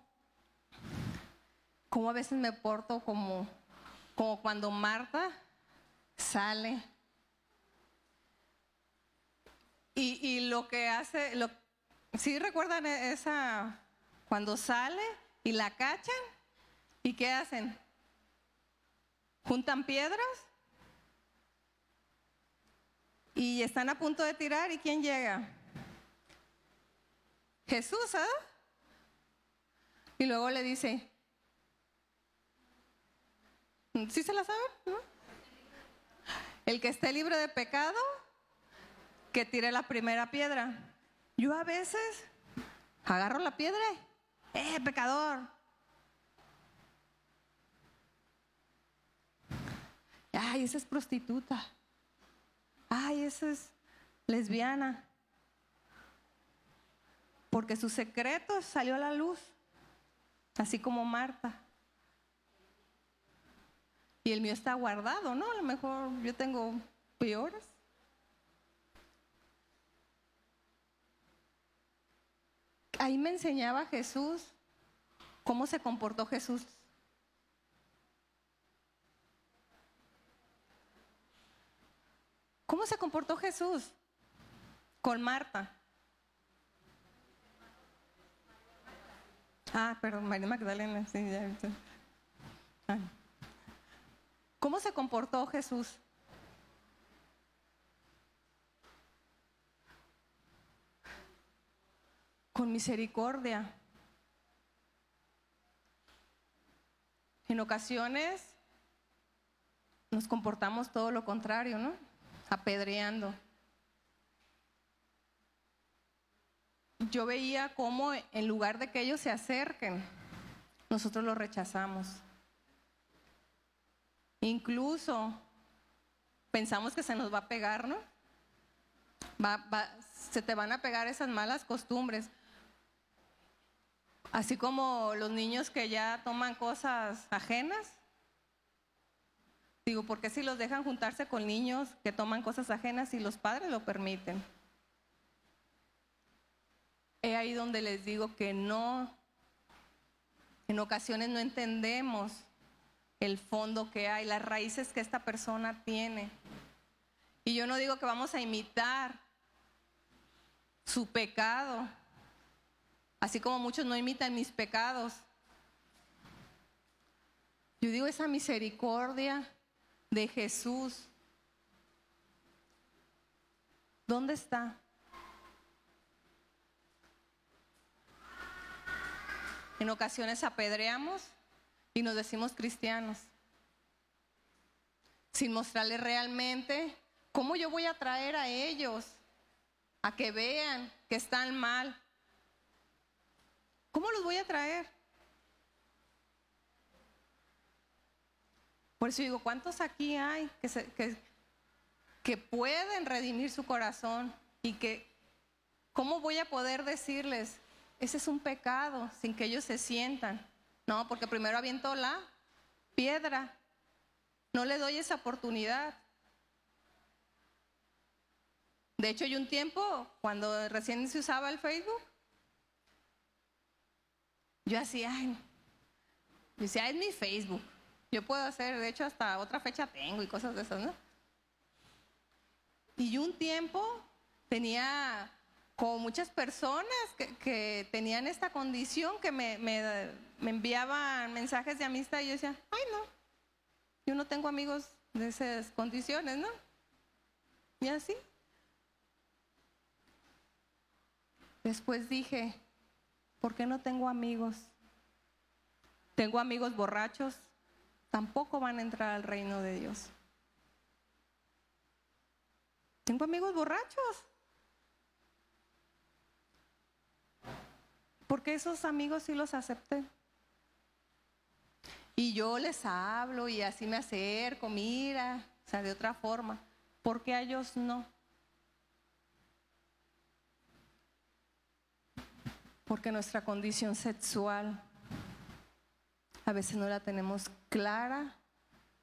cómo a veces me porto como, como cuando Marta sale y, lo que hace, lo, ¿sí recuerdan e, esa, cuando sale y la cachan? ¿Y qué hacen? ¿Juntan piedras? Y están a punto de tirar y ¿quién llega? Jesús, ¿ah? Y luego le dice, ¿sí se la saben? El que esté libre de pecado, que tire la primera piedra. Yo a veces agarro la piedra, ¡eh, pecador! Ay, esa es prostituta. Ay, esa es lesbiana. Porque su secreto salió a la luz, así como Marta. Y el mío está guardado, ¿no? A lo mejor yo tengo peores. Ahí me enseñaba Jesús cómo se comportó Jesús. ¿Cómo se comportó Jesús con Marta? Ah, perdón, María Magdalena, sí, ya. Ah. ¿Cómo se comportó Jesús? Con misericordia. En ocasiones nos comportamos todo lo contrario, ¿no? Apedreando. Yo veía cómo en lugar de que ellos se acerquen, nosotros los rechazamos. Incluso pensamos que se nos va a pegar, ¿no? se te van a pegar esas malas costumbres. Así como los niños que ya toman cosas ajenas. Digo, ¿por qué si los dejan juntarse con niños que toman cosas ajenas y los padres lo permiten? He ahí donde les digo que no, en ocasiones no entendemos el fondo que hay, las raíces que esta persona tiene. Y yo no digo que vamos a imitar su pecado, así como muchos no imitan mis pecados. Yo digo esa misericordia de Jesús. ¿Dónde está? En ocasiones apedreamos y nos decimos cristianos, sin mostrarles realmente cómo yo voy a traer a ellos a que vean que están mal. ¿Cómo los voy a traer? Por eso digo, ¿cuántos aquí hay que, que pueden redimir su corazón y que, ¿cómo voy a poder decirles, ese es un pecado sin que ellos se sientan? No, porque primero aviento la piedra, no le doy esa oportunidad. De hecho, hay un tiempo, cuando recién se usaba el Facebook, yo hacía, ay, yo decía, es mi Facebook. Yo puedo hacer, de hecho, hasta otra fecha tengo y cosas de esas, ¿no? Y un tiempo tenía como muchas personas que, tenían esta condición, que me, me, enviaban mensajes de amistad y yo decía, ay no, yo no tengo amigos de esas condiciones, ¿no? Y así. Después dije, ¿por qué no tengo amigos? Tengo amigos borrachos, tampoco van a entrar al reino de Dios. Tengo amigos borrachos. Porque esos amigos sí los acepté. Y yo les hablo y así me acerco, mira, o sea, de otra forma. porque a ellos no? Porque nuestra condición sexual a veces no la tenemos clara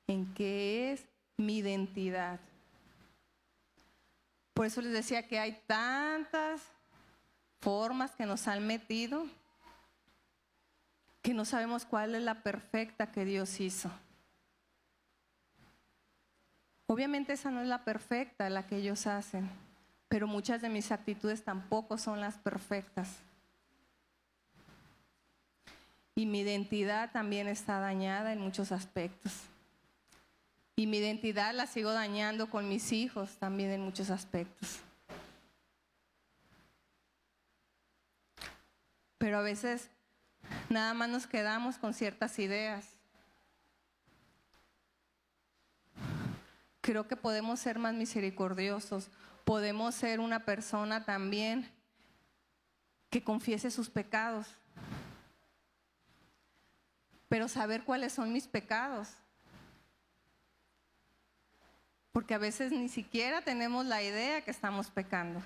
en qué es mi identidad. Por eso les decía que hay tantas formas que nos han metido que no sabemos cuál es la perfecta que Dios hizo. Obviamente esa no es la perfecta, la que ellos hacen, pero muchas de mis actitudes tampoco son las perfectas. Y mi identidad también está dañada en muchos aspectos. Y mi identidad la sigo dañando con mis hijos también en muchos aspectos. Pero a veces nada más nos quedamos con ciertas ideas. Creo que podemos ser más misericordiosos. Podemos ser una persona también que confiese sus pecados. Pero saber cuáles son mis pecados porque a veces ni siquiera tenemos la idea que estamos pecando.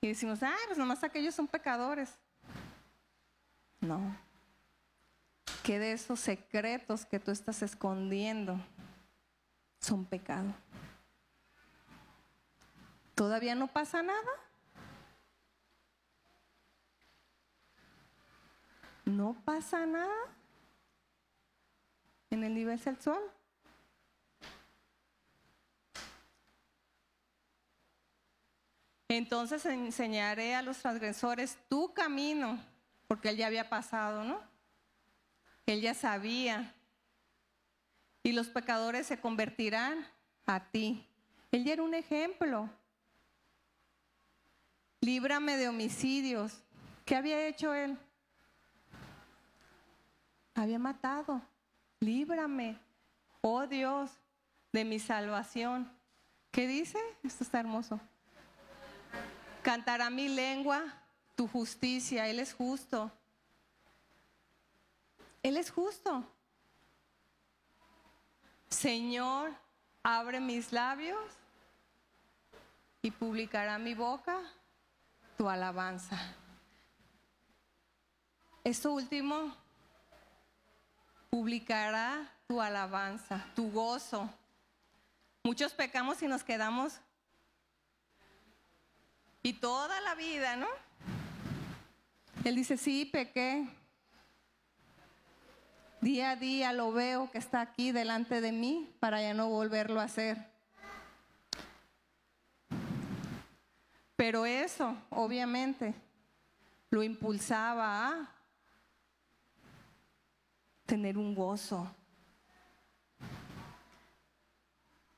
Y decimos, ah, pues nomás aquellos son pecadores. No. Que de esos secretos que tú estás escondiendo son pecado. ¿Todavía no pasa nada? ¿No pasa nada? en el nivel sexual. Entonces enseñaré a los transgresores tu camino, porque él ya había pasado, ¿no? Él ya sabía. Y los pecadores se convertirán a ti. Él ya era un ejemplo. Líbrame de homicidios. ¿Qué había hecho él? Había matado líbrame, oh Dios, de mi salvación. ¿Qué dice? Esto está hermoso. Cantará mi lengua tu justicia, Él es justo. Él es justo. Señor, abre mis labios y publicará mi boca tu alabanza. Esto último publicará tu alabanza, tu gozo. Muchos pecamos y nos quedamos y toda la vida, ¿no? Él dice, sí, pequé. Día a día lo veo que está aquí delante de mí para ya no volverlo a hacer. Pero eso, obviamente, lo impulsaba a tener un gozo.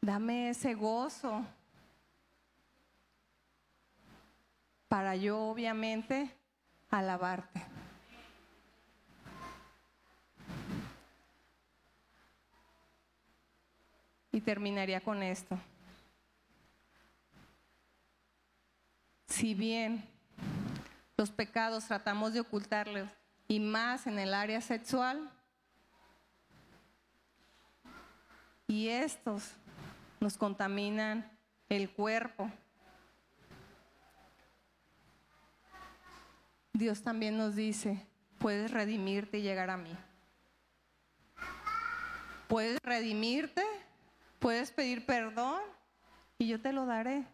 Dame ese gozo para yo obviamente alabarte. Y terminaría con esto. Si bien los pecados tratamos de ocultarlos y más en el área sexual, y estos nos contaminan el cuerpo. Dios también nos dice, puedes redimirte y llegar a mí. Puedes redimirte, puedes pedir perdón y yo te lo daré.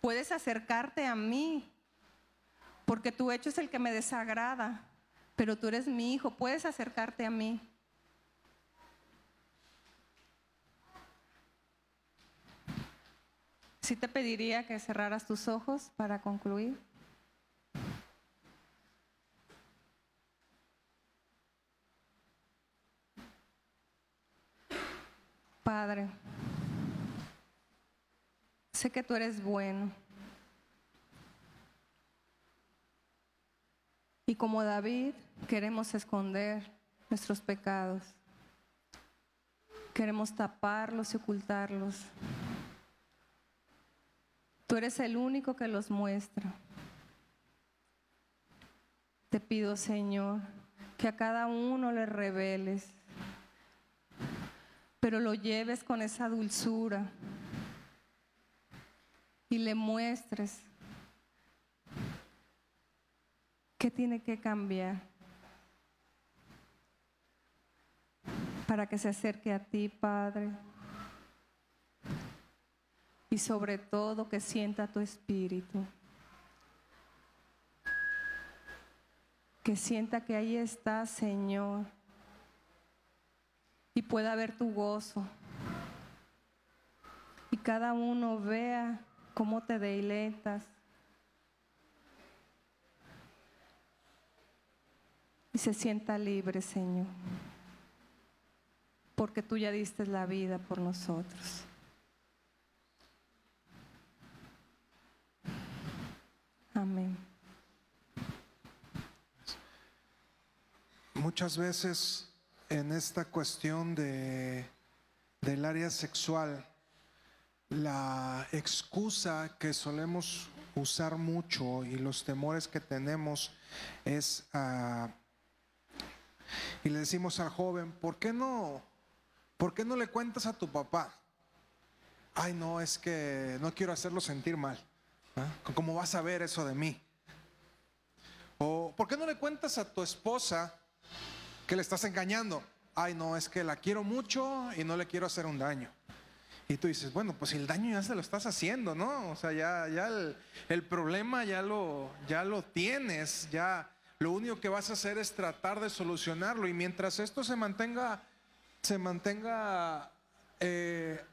Puedes acercarte a mí, porque tu hecho es el que me desagrada, pero tú eres mi hijo, puedes acercarte a mí. Sí te pediría que cerraras tus ojos para concluir. Padre, sé que tú eres bueno. Y como David queremos esconder nuestros pecados. Queremos taparlos y ocultarlos. Tú eres el único que los muestra. Te pido, Señor, que a cada uno le reveles, pero lo lleves con esa dulzura y le muestres qué tiene que cambiar para que se acerque a ti, Padre y sobre todo que sienta tu espíritu. Que sienta que ahí está, Señor, y pueda ver tu gozo. Y cada uno vea cómo te deleitas. Y se sienta libre, Señor, porque tú ya diste la vida por nosotros. Amén. Muchas veces en esta cuestión de, del área sexual, la excusa que solemos usar mucho y los temores que tenemos es, y le decimos al joven, ¿por qué no, por qué no le cuentas a tu papá? Ay, no, es que no quiero hacerlo sentir mal. ¿Cómo vas a ver eso de mí? O ¿por qué no le cuentas a tu esposa que le estás engañando? Ay, no, es que la quiero mucho y no le quiero hacer un daño. Y tú dices, bueno, pues el daño ya se lo estás haciendo, ¿no? O sea, ya, ya el, problema ya lo, ya lo tienes, ya lo único que vas a hacer es tratar de solucionarlo. Y mientras esto se mantenga, se mantenga eh,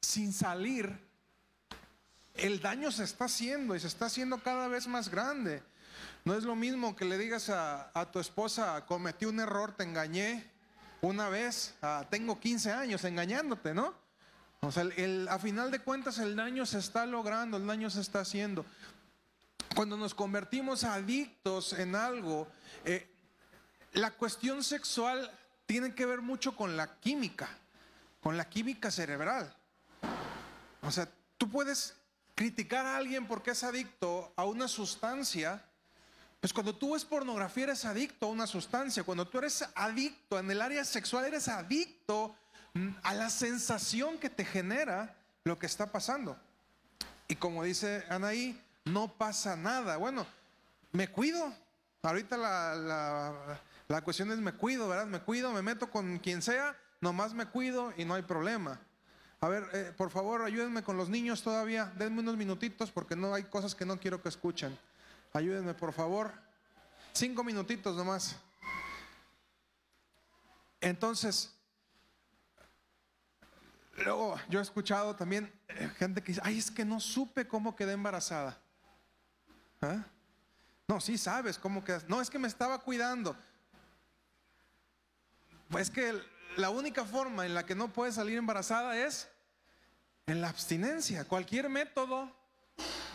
sin salir, el daño se está haciendo y se está haciendo cada vez más grande. No es lo mismo que le digas a, tu esposa, cometí un error, te engañé una vez, tengo 15 años engañándote, ¿no? O sea, a final de cuentas el daño se está logrando, el daño se está haciendo. Cuando nos convertimos adictos en algo, eh, la cuestión sexual tiene que ver mucho con la química, con la química cerebral. O sea, tú puedes criticar a alguien porque es adicto a una sustancia, pues cuando tú ves pornografía eres adicto a una sustancia, cuando tú eres adicto en el área sexual eres adicto mm, a la sensación que te genera lo que está pasando. Y como dice Anaí, no pasa nada. Bueno, me cuido. Ahorita la, la, cuestión es me cuido, ¿verdad? Me cuido, me meto con quien sea, nomás me cuido y no hay problema. A ver, eh, por favor, ayúdenme con los niños todavía. Denme unos minutitos porque no hay cosas que no quiero que escuchen. Ayúdenme, por favor. Cinco minutitos nomás. Entonces, Luego, yo he escuchado también eh, gente que dice, ay, es que no supe cómo quedé embarazada. ¿Ah? No, sí sabes cómo quedas. No, es que me estaba cuidando. Pues que la única forma en la que no puedes salir embarazada es en la abstinencia. Cualquier método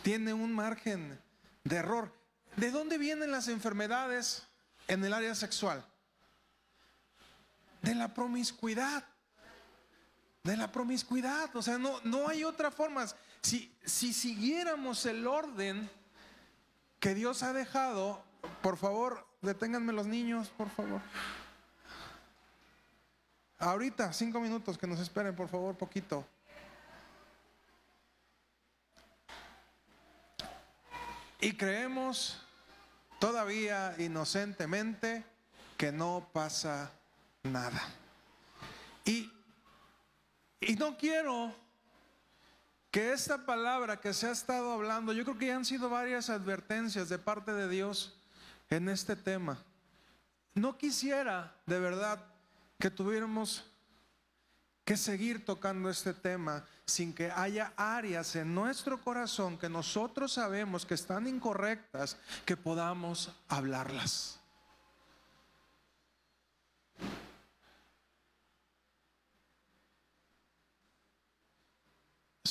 tiene un margen de error. ¿De dónde vienen las enfermedades en el área sexual? De la promiscuidad. De la promiscuidad. O sea, no, no hay otra forma. Si, si siguiéramos el orden que Dios ha dejado, por favor, deténganme los niños, por favor. Ahorita, cinco minutos, que nos esperen, por favor, poquito. Y creemos todavía inocentemente que no pasa nada. Y, y no quiero que esta palabra que se ha estado hablando, yo creo que ya han sido varias advertencias de parte de Dios en este tema. No quisiera de verdad que tuviéramos que seguir tocando este tema sin que haya áreas en nuestro corazón que nosotros sabemos que están incorrectas, que podamos hablarlas.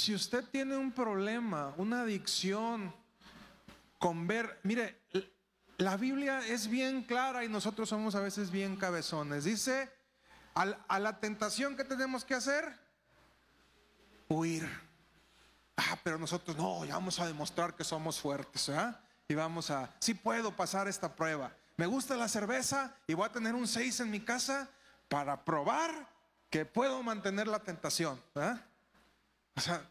si usted tiene un problema, una adicción con ver, mire, la Biblia es bien clara y nosotros somos a veces bien cabezones. Dice, a la tentación que tenemos que hacer, huir. Ah, pero nosotros no, ya vamos a demostrar que somos fuertes, ¿verdad? Y vamos a, sí puedo pasar esta prueba. Me gusta la cerveza y voy a tener un 6 en mi casa para probar que puedo mantener la tentación, ¿verdad? O sea,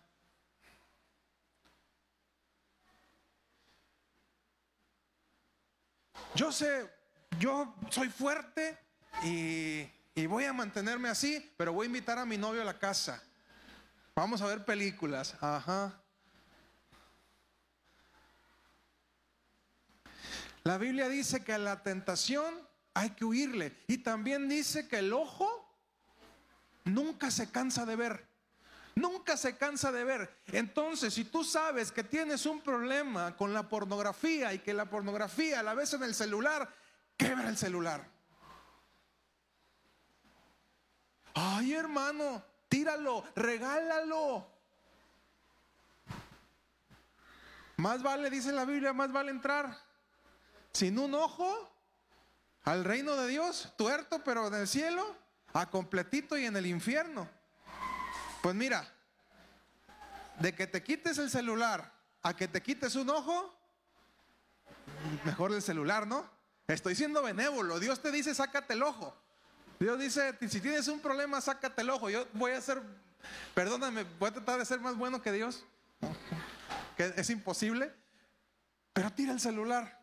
yo sé, yo soy fuerte y, y, voy a mantenerme así, pero voy a invitar a mi novio a la casa. Vamos a ver películas. Ajá. La Biblia dice que a la tentación hay que huirle. Y también dice que el ojo nunca se cansa de ver. Nunca se cansa de ver. Entonces, si tú sabes que tienes un problema con la pornografía y que la pornografía la ves en el celular, quebra el celular. Ay, hermano, tíralo, regálalo. Más vale, dice la Biblia, más vale entrar sin un ojo al reino de Dios, tuerto pero en el cielo, a completito y en el infierno. Pues mira, de que te quites el celular a que te quites un ojo, mejor el celular, ¿no? Estoy siendo benévolo. Dios te dice, sácate el ojo. Dios dice, si tienes un problema, sácate el ojo. Yo voy a ser, perdóname, voy a tratar de ser más bueno que Dios. Que es imposible. Pero tira el celular.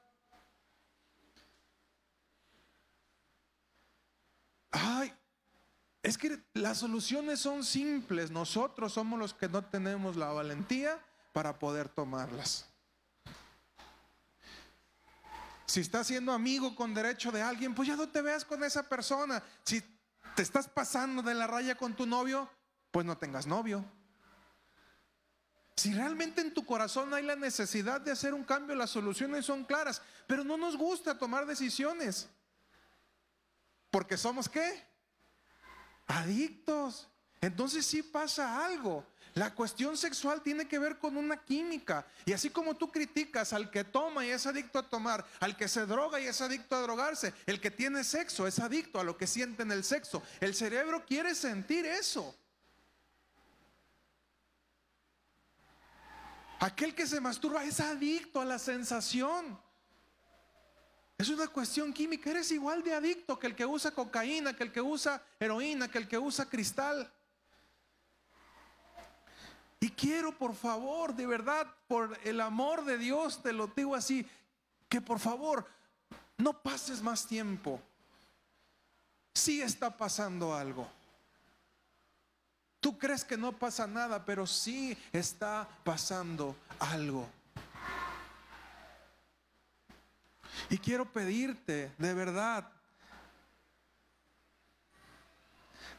Ay, es que las soluciones son simples, nosotros somos los que no tenemos la valentía para poder tomarlas. Si estás siendo amigo con derecho de alguien, pues ya no te veas con esa persona. Si te estás pasando de la raya con tu novio, pues no tengas novio. Si realmente en tu corazón hay la necesidad de hacer un cambio, las soluciones son claras, pero no nos gusta tomar decisiones. Porque somos qué? adictos. Entonces sí pasa algo. La cuestión sexual tiene que ver con una química. Y así como tú criticas al que toma y es adicto a tomar, al que se droga y es adicto a drogarse, el que tiene sexo es adicto a lo que siente en el sexo. El cerebro quiere sentir eso. Aquel que se masturba es adicto a la sensación. Es una cuestión química. Eres igual de adicto que el que usa cocaína, que el que usa heroína, que el que usa cristal. Y quiero, por favor, de verdad, por el amor de Dios, te lo digo así, que por favor no pases más tiempo. Sí está pasando algo. Tú crees que no pasa nada, pero sí está pasando algo. Y quiero pedirte, de verdad,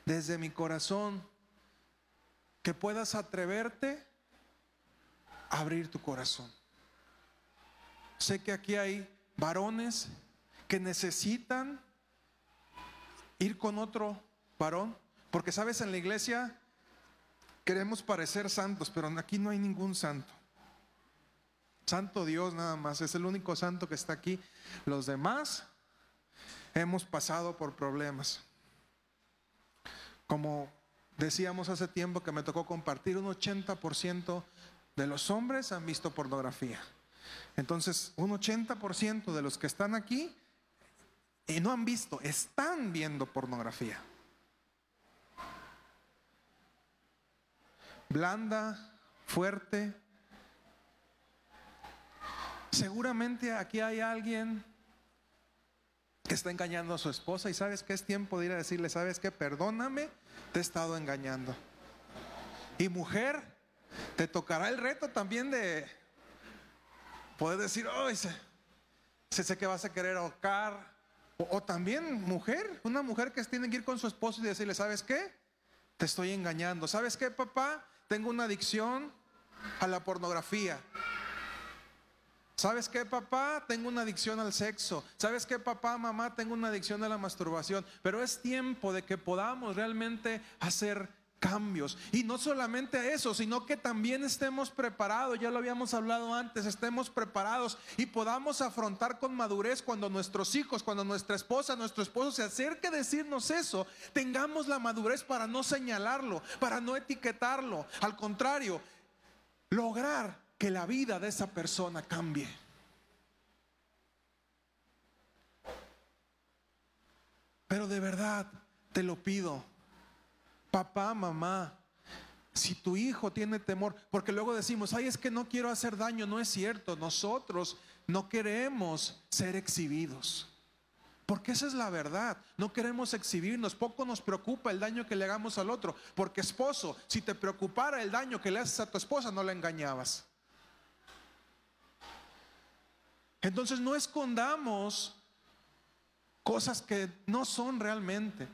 desde mi corazón, que puedas atreverte a abrir tu corazón. Sé que aquí hay varones que necesitan ir con otro varón, porque sabes, en la iglesia queremos parecer santos, pero aquí no hay ningún santo. Santo Dios nada más, es el único santo que está aquí. Los demás hemos pasado por problemas. Como decíamos hace tiempo que me tocó compartir, un 80% de los hombres han visto pornografía. Entonces, un 80% de los que están aquí y no han visto, están viendo pornografía. Blanda, fuerte. Seguramente aquí hay alguien que está engañando a su esposa y sabes que es tiempo de ir a decirle, sabes que perdóname, te he estado engañando. Y mujer, te tocará el reto también de poder decir, oh, sé, sé que vas a querer ahorcar. O, también mujer, una mujer que tiene que ir con su esposo y decirle, ¿sabes qué? Te estoy engañando. ¿Sabes qué, papá? Tengo una adicción a la pornografía. ¿Sabes qué, papá? Tengo una adicción al sexo. ¿Sabes qué, papá, mamá? Tengo una adicción a la masturbación. Pero es tiempo de que podamos realmente hacer cambios. Y no solamente eso, sino que también estemos preparados, ya lo habíamos hablado antes, estemos preparados y podamos afrontar con madurez cuando nuestros hijos, cuando nuestra esposa, nuestro esposo se acerque a decirnos eso, tengamos la madurez para no señalarlo, para no etiquetarlo. Al contrario, lograr que la vida de esa persona cambie. Pero de verdad, te lo pido, papá, mamá, si tu hijo tiene temor, porque luego decimos, ay, es que no quiero hacer daño, no es cierto, nosotros no queremos ser exhibidos. Porque esa es la verdad, no queremos exhibirnos, poco nos preocupa el daño que le hagamos al otro, porque esposo, si te preocupara el daño que le haces a tu esposa, no la engañabas. Entonces no escondamos cosas que no son realmente.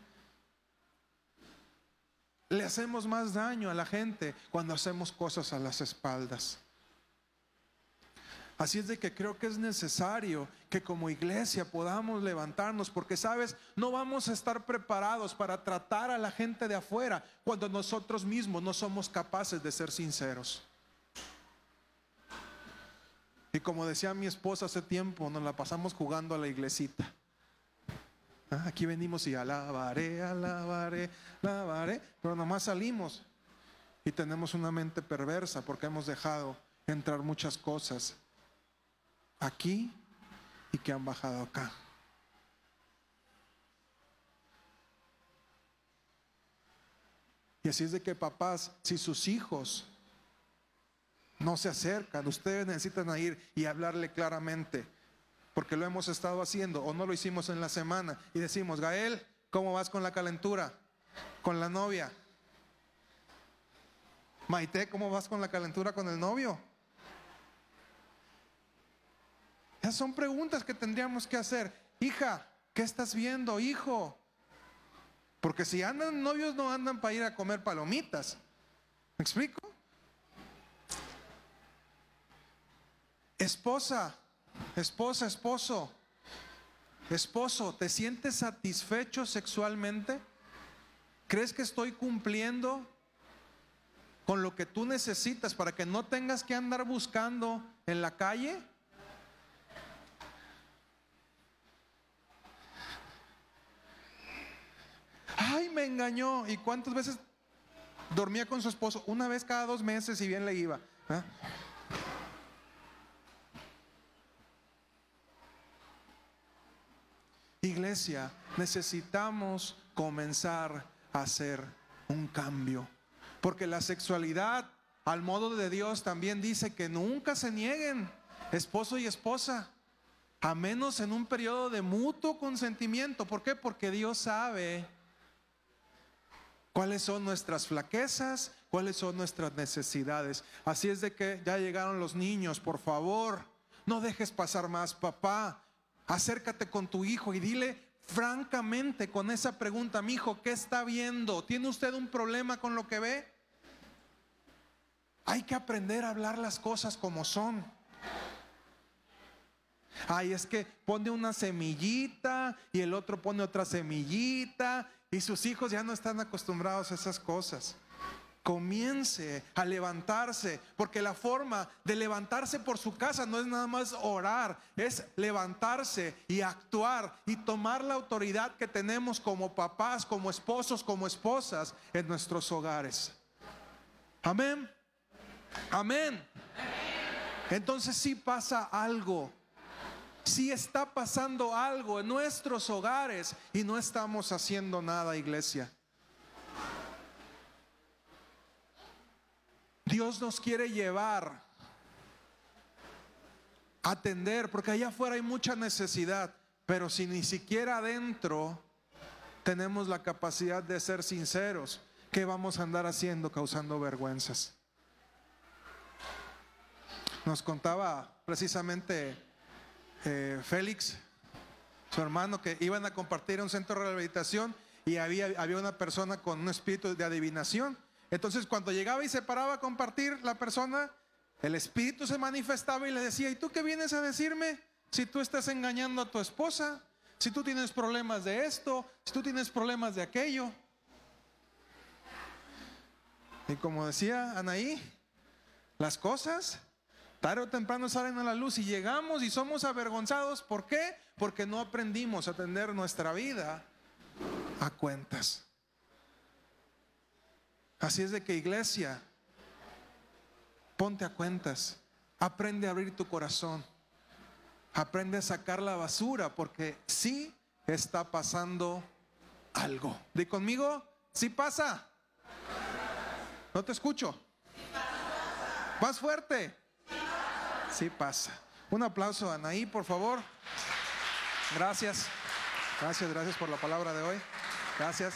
Le hacemos más daño a la gente cuando hacemos cosas a las espaldas. Así es de que creo que es necesario que como iglesia podamos levantarnos, porque sabes, no vamos a estar preparados para tratar a la gente de afuera cuando nosotros mismos no somos capaces de ser sinceros. Y como decía mi esposa hace tiempo, nos la pasamos jugando a la iglesita. Ah, aquí venimos y alabaré, alabaré, alabaré, pero nomás salimos y tenemos una mente perversa porque hemos dejado entrar muchas cosas aquí y que han bajado acá. Y así es de que papás, si sus hijos no se acercan, ustedes necesitan ir y hablarle claramente porque lo hemos estado haciendo o no lo hicimos en la semana y decimos, Gael, ¿cómo vas con la calentura? Con la novia. Maite, ¿cómo vas con la calentura con el novio? Esas son preguntas que tendríamos que hacer. Hija, ¿qué estás viendo, hijo? Porque si andan novios no andan para ir a comer palomitas. ¿Me explico? Esposa, Esposa, esposo, esposo, ¿te sientes satisfecho sexualmente? ¿Crees que estoy cumpliendo con lo que tú necesitas para que no tengas que andar buscando en la calle? Ay, me engañó. ¿Y cuántas veces dormía con su esposo? Una vez cada dos meses y bien le iba. ¿eh? Iglesia, necesitamos comenzar a hacer un cambio. Porque la sexualidad, al modo de Dios, también dice que nunca se nieguen esposo y esposa, a menos en un periodo de mutuo consentimiento. ¿Por qué? Porque Dios sabe cuáles son nuestras flaquezas, cuáles son nuestras necesidades. Así es de que ya llegaron los niños, por favor, no dejes pasar más, papá acércate con tu hijo y dile francamente con esa pregunta, mi hijo, ¿qué está viendo? ¿Tiene usted un problema con lo que ve? Hay que aprender a hablar las cosas como son. Ay, es que pone una semillita y el otro pone otra semillita y sus hijos ya no están acostumbrados a esas cosas. Comience a levantarse, porque la forma de levantarse por su casa no es nada más orar, es levantarse y actuar y tomar la autoridad que tenemos como papás, como esposos, como esposas en nuestros hogares. Amén. Amén. Entonces sí pasa algo si está pasando algo en nuestros hogares y no estamos haciendo nada, iglesia. Dios nos quiere llevar a atender, porque allá afuera hay mucha necesidad, pero si ni siquiera adentro tenemos la capacidad de ser sinceros, ¿qué vamos a andar haciendo causando vergüenzas? Nos contaba precisamente eh, Félix, su hermano, que iban a compartir un centro de rehabilitación y había, había una persona con un espíritu de adivinación. Entonces cuando llegaba y se paraba a compartir la persona, el espíritu se manifestaba y le decía, ¿y tú qué vienes a decirme? Si tú estás engañando a tu esposa, si tú tienes problemas de esto, si tú tienes problemas de aquello. Y como decía Anaí, las cosas Tarde o temprano salen a la luz y llegamos y somos avergonzados. ¿Por qué? Porque no aprendimos a tener nuestra vida a cuentas. Así es de que iglesia, ponte a cuentas, aprende a abrir tu corazón, aprende a sacar la basura porque sí está pasando algo. Di conmigo, sí pasa. No te escucho. Más fuerte. Sí pasa. Un aplauso a Anaí, por favor. Gracias. Gracias, gracias por la palabra de hoy. Gracias.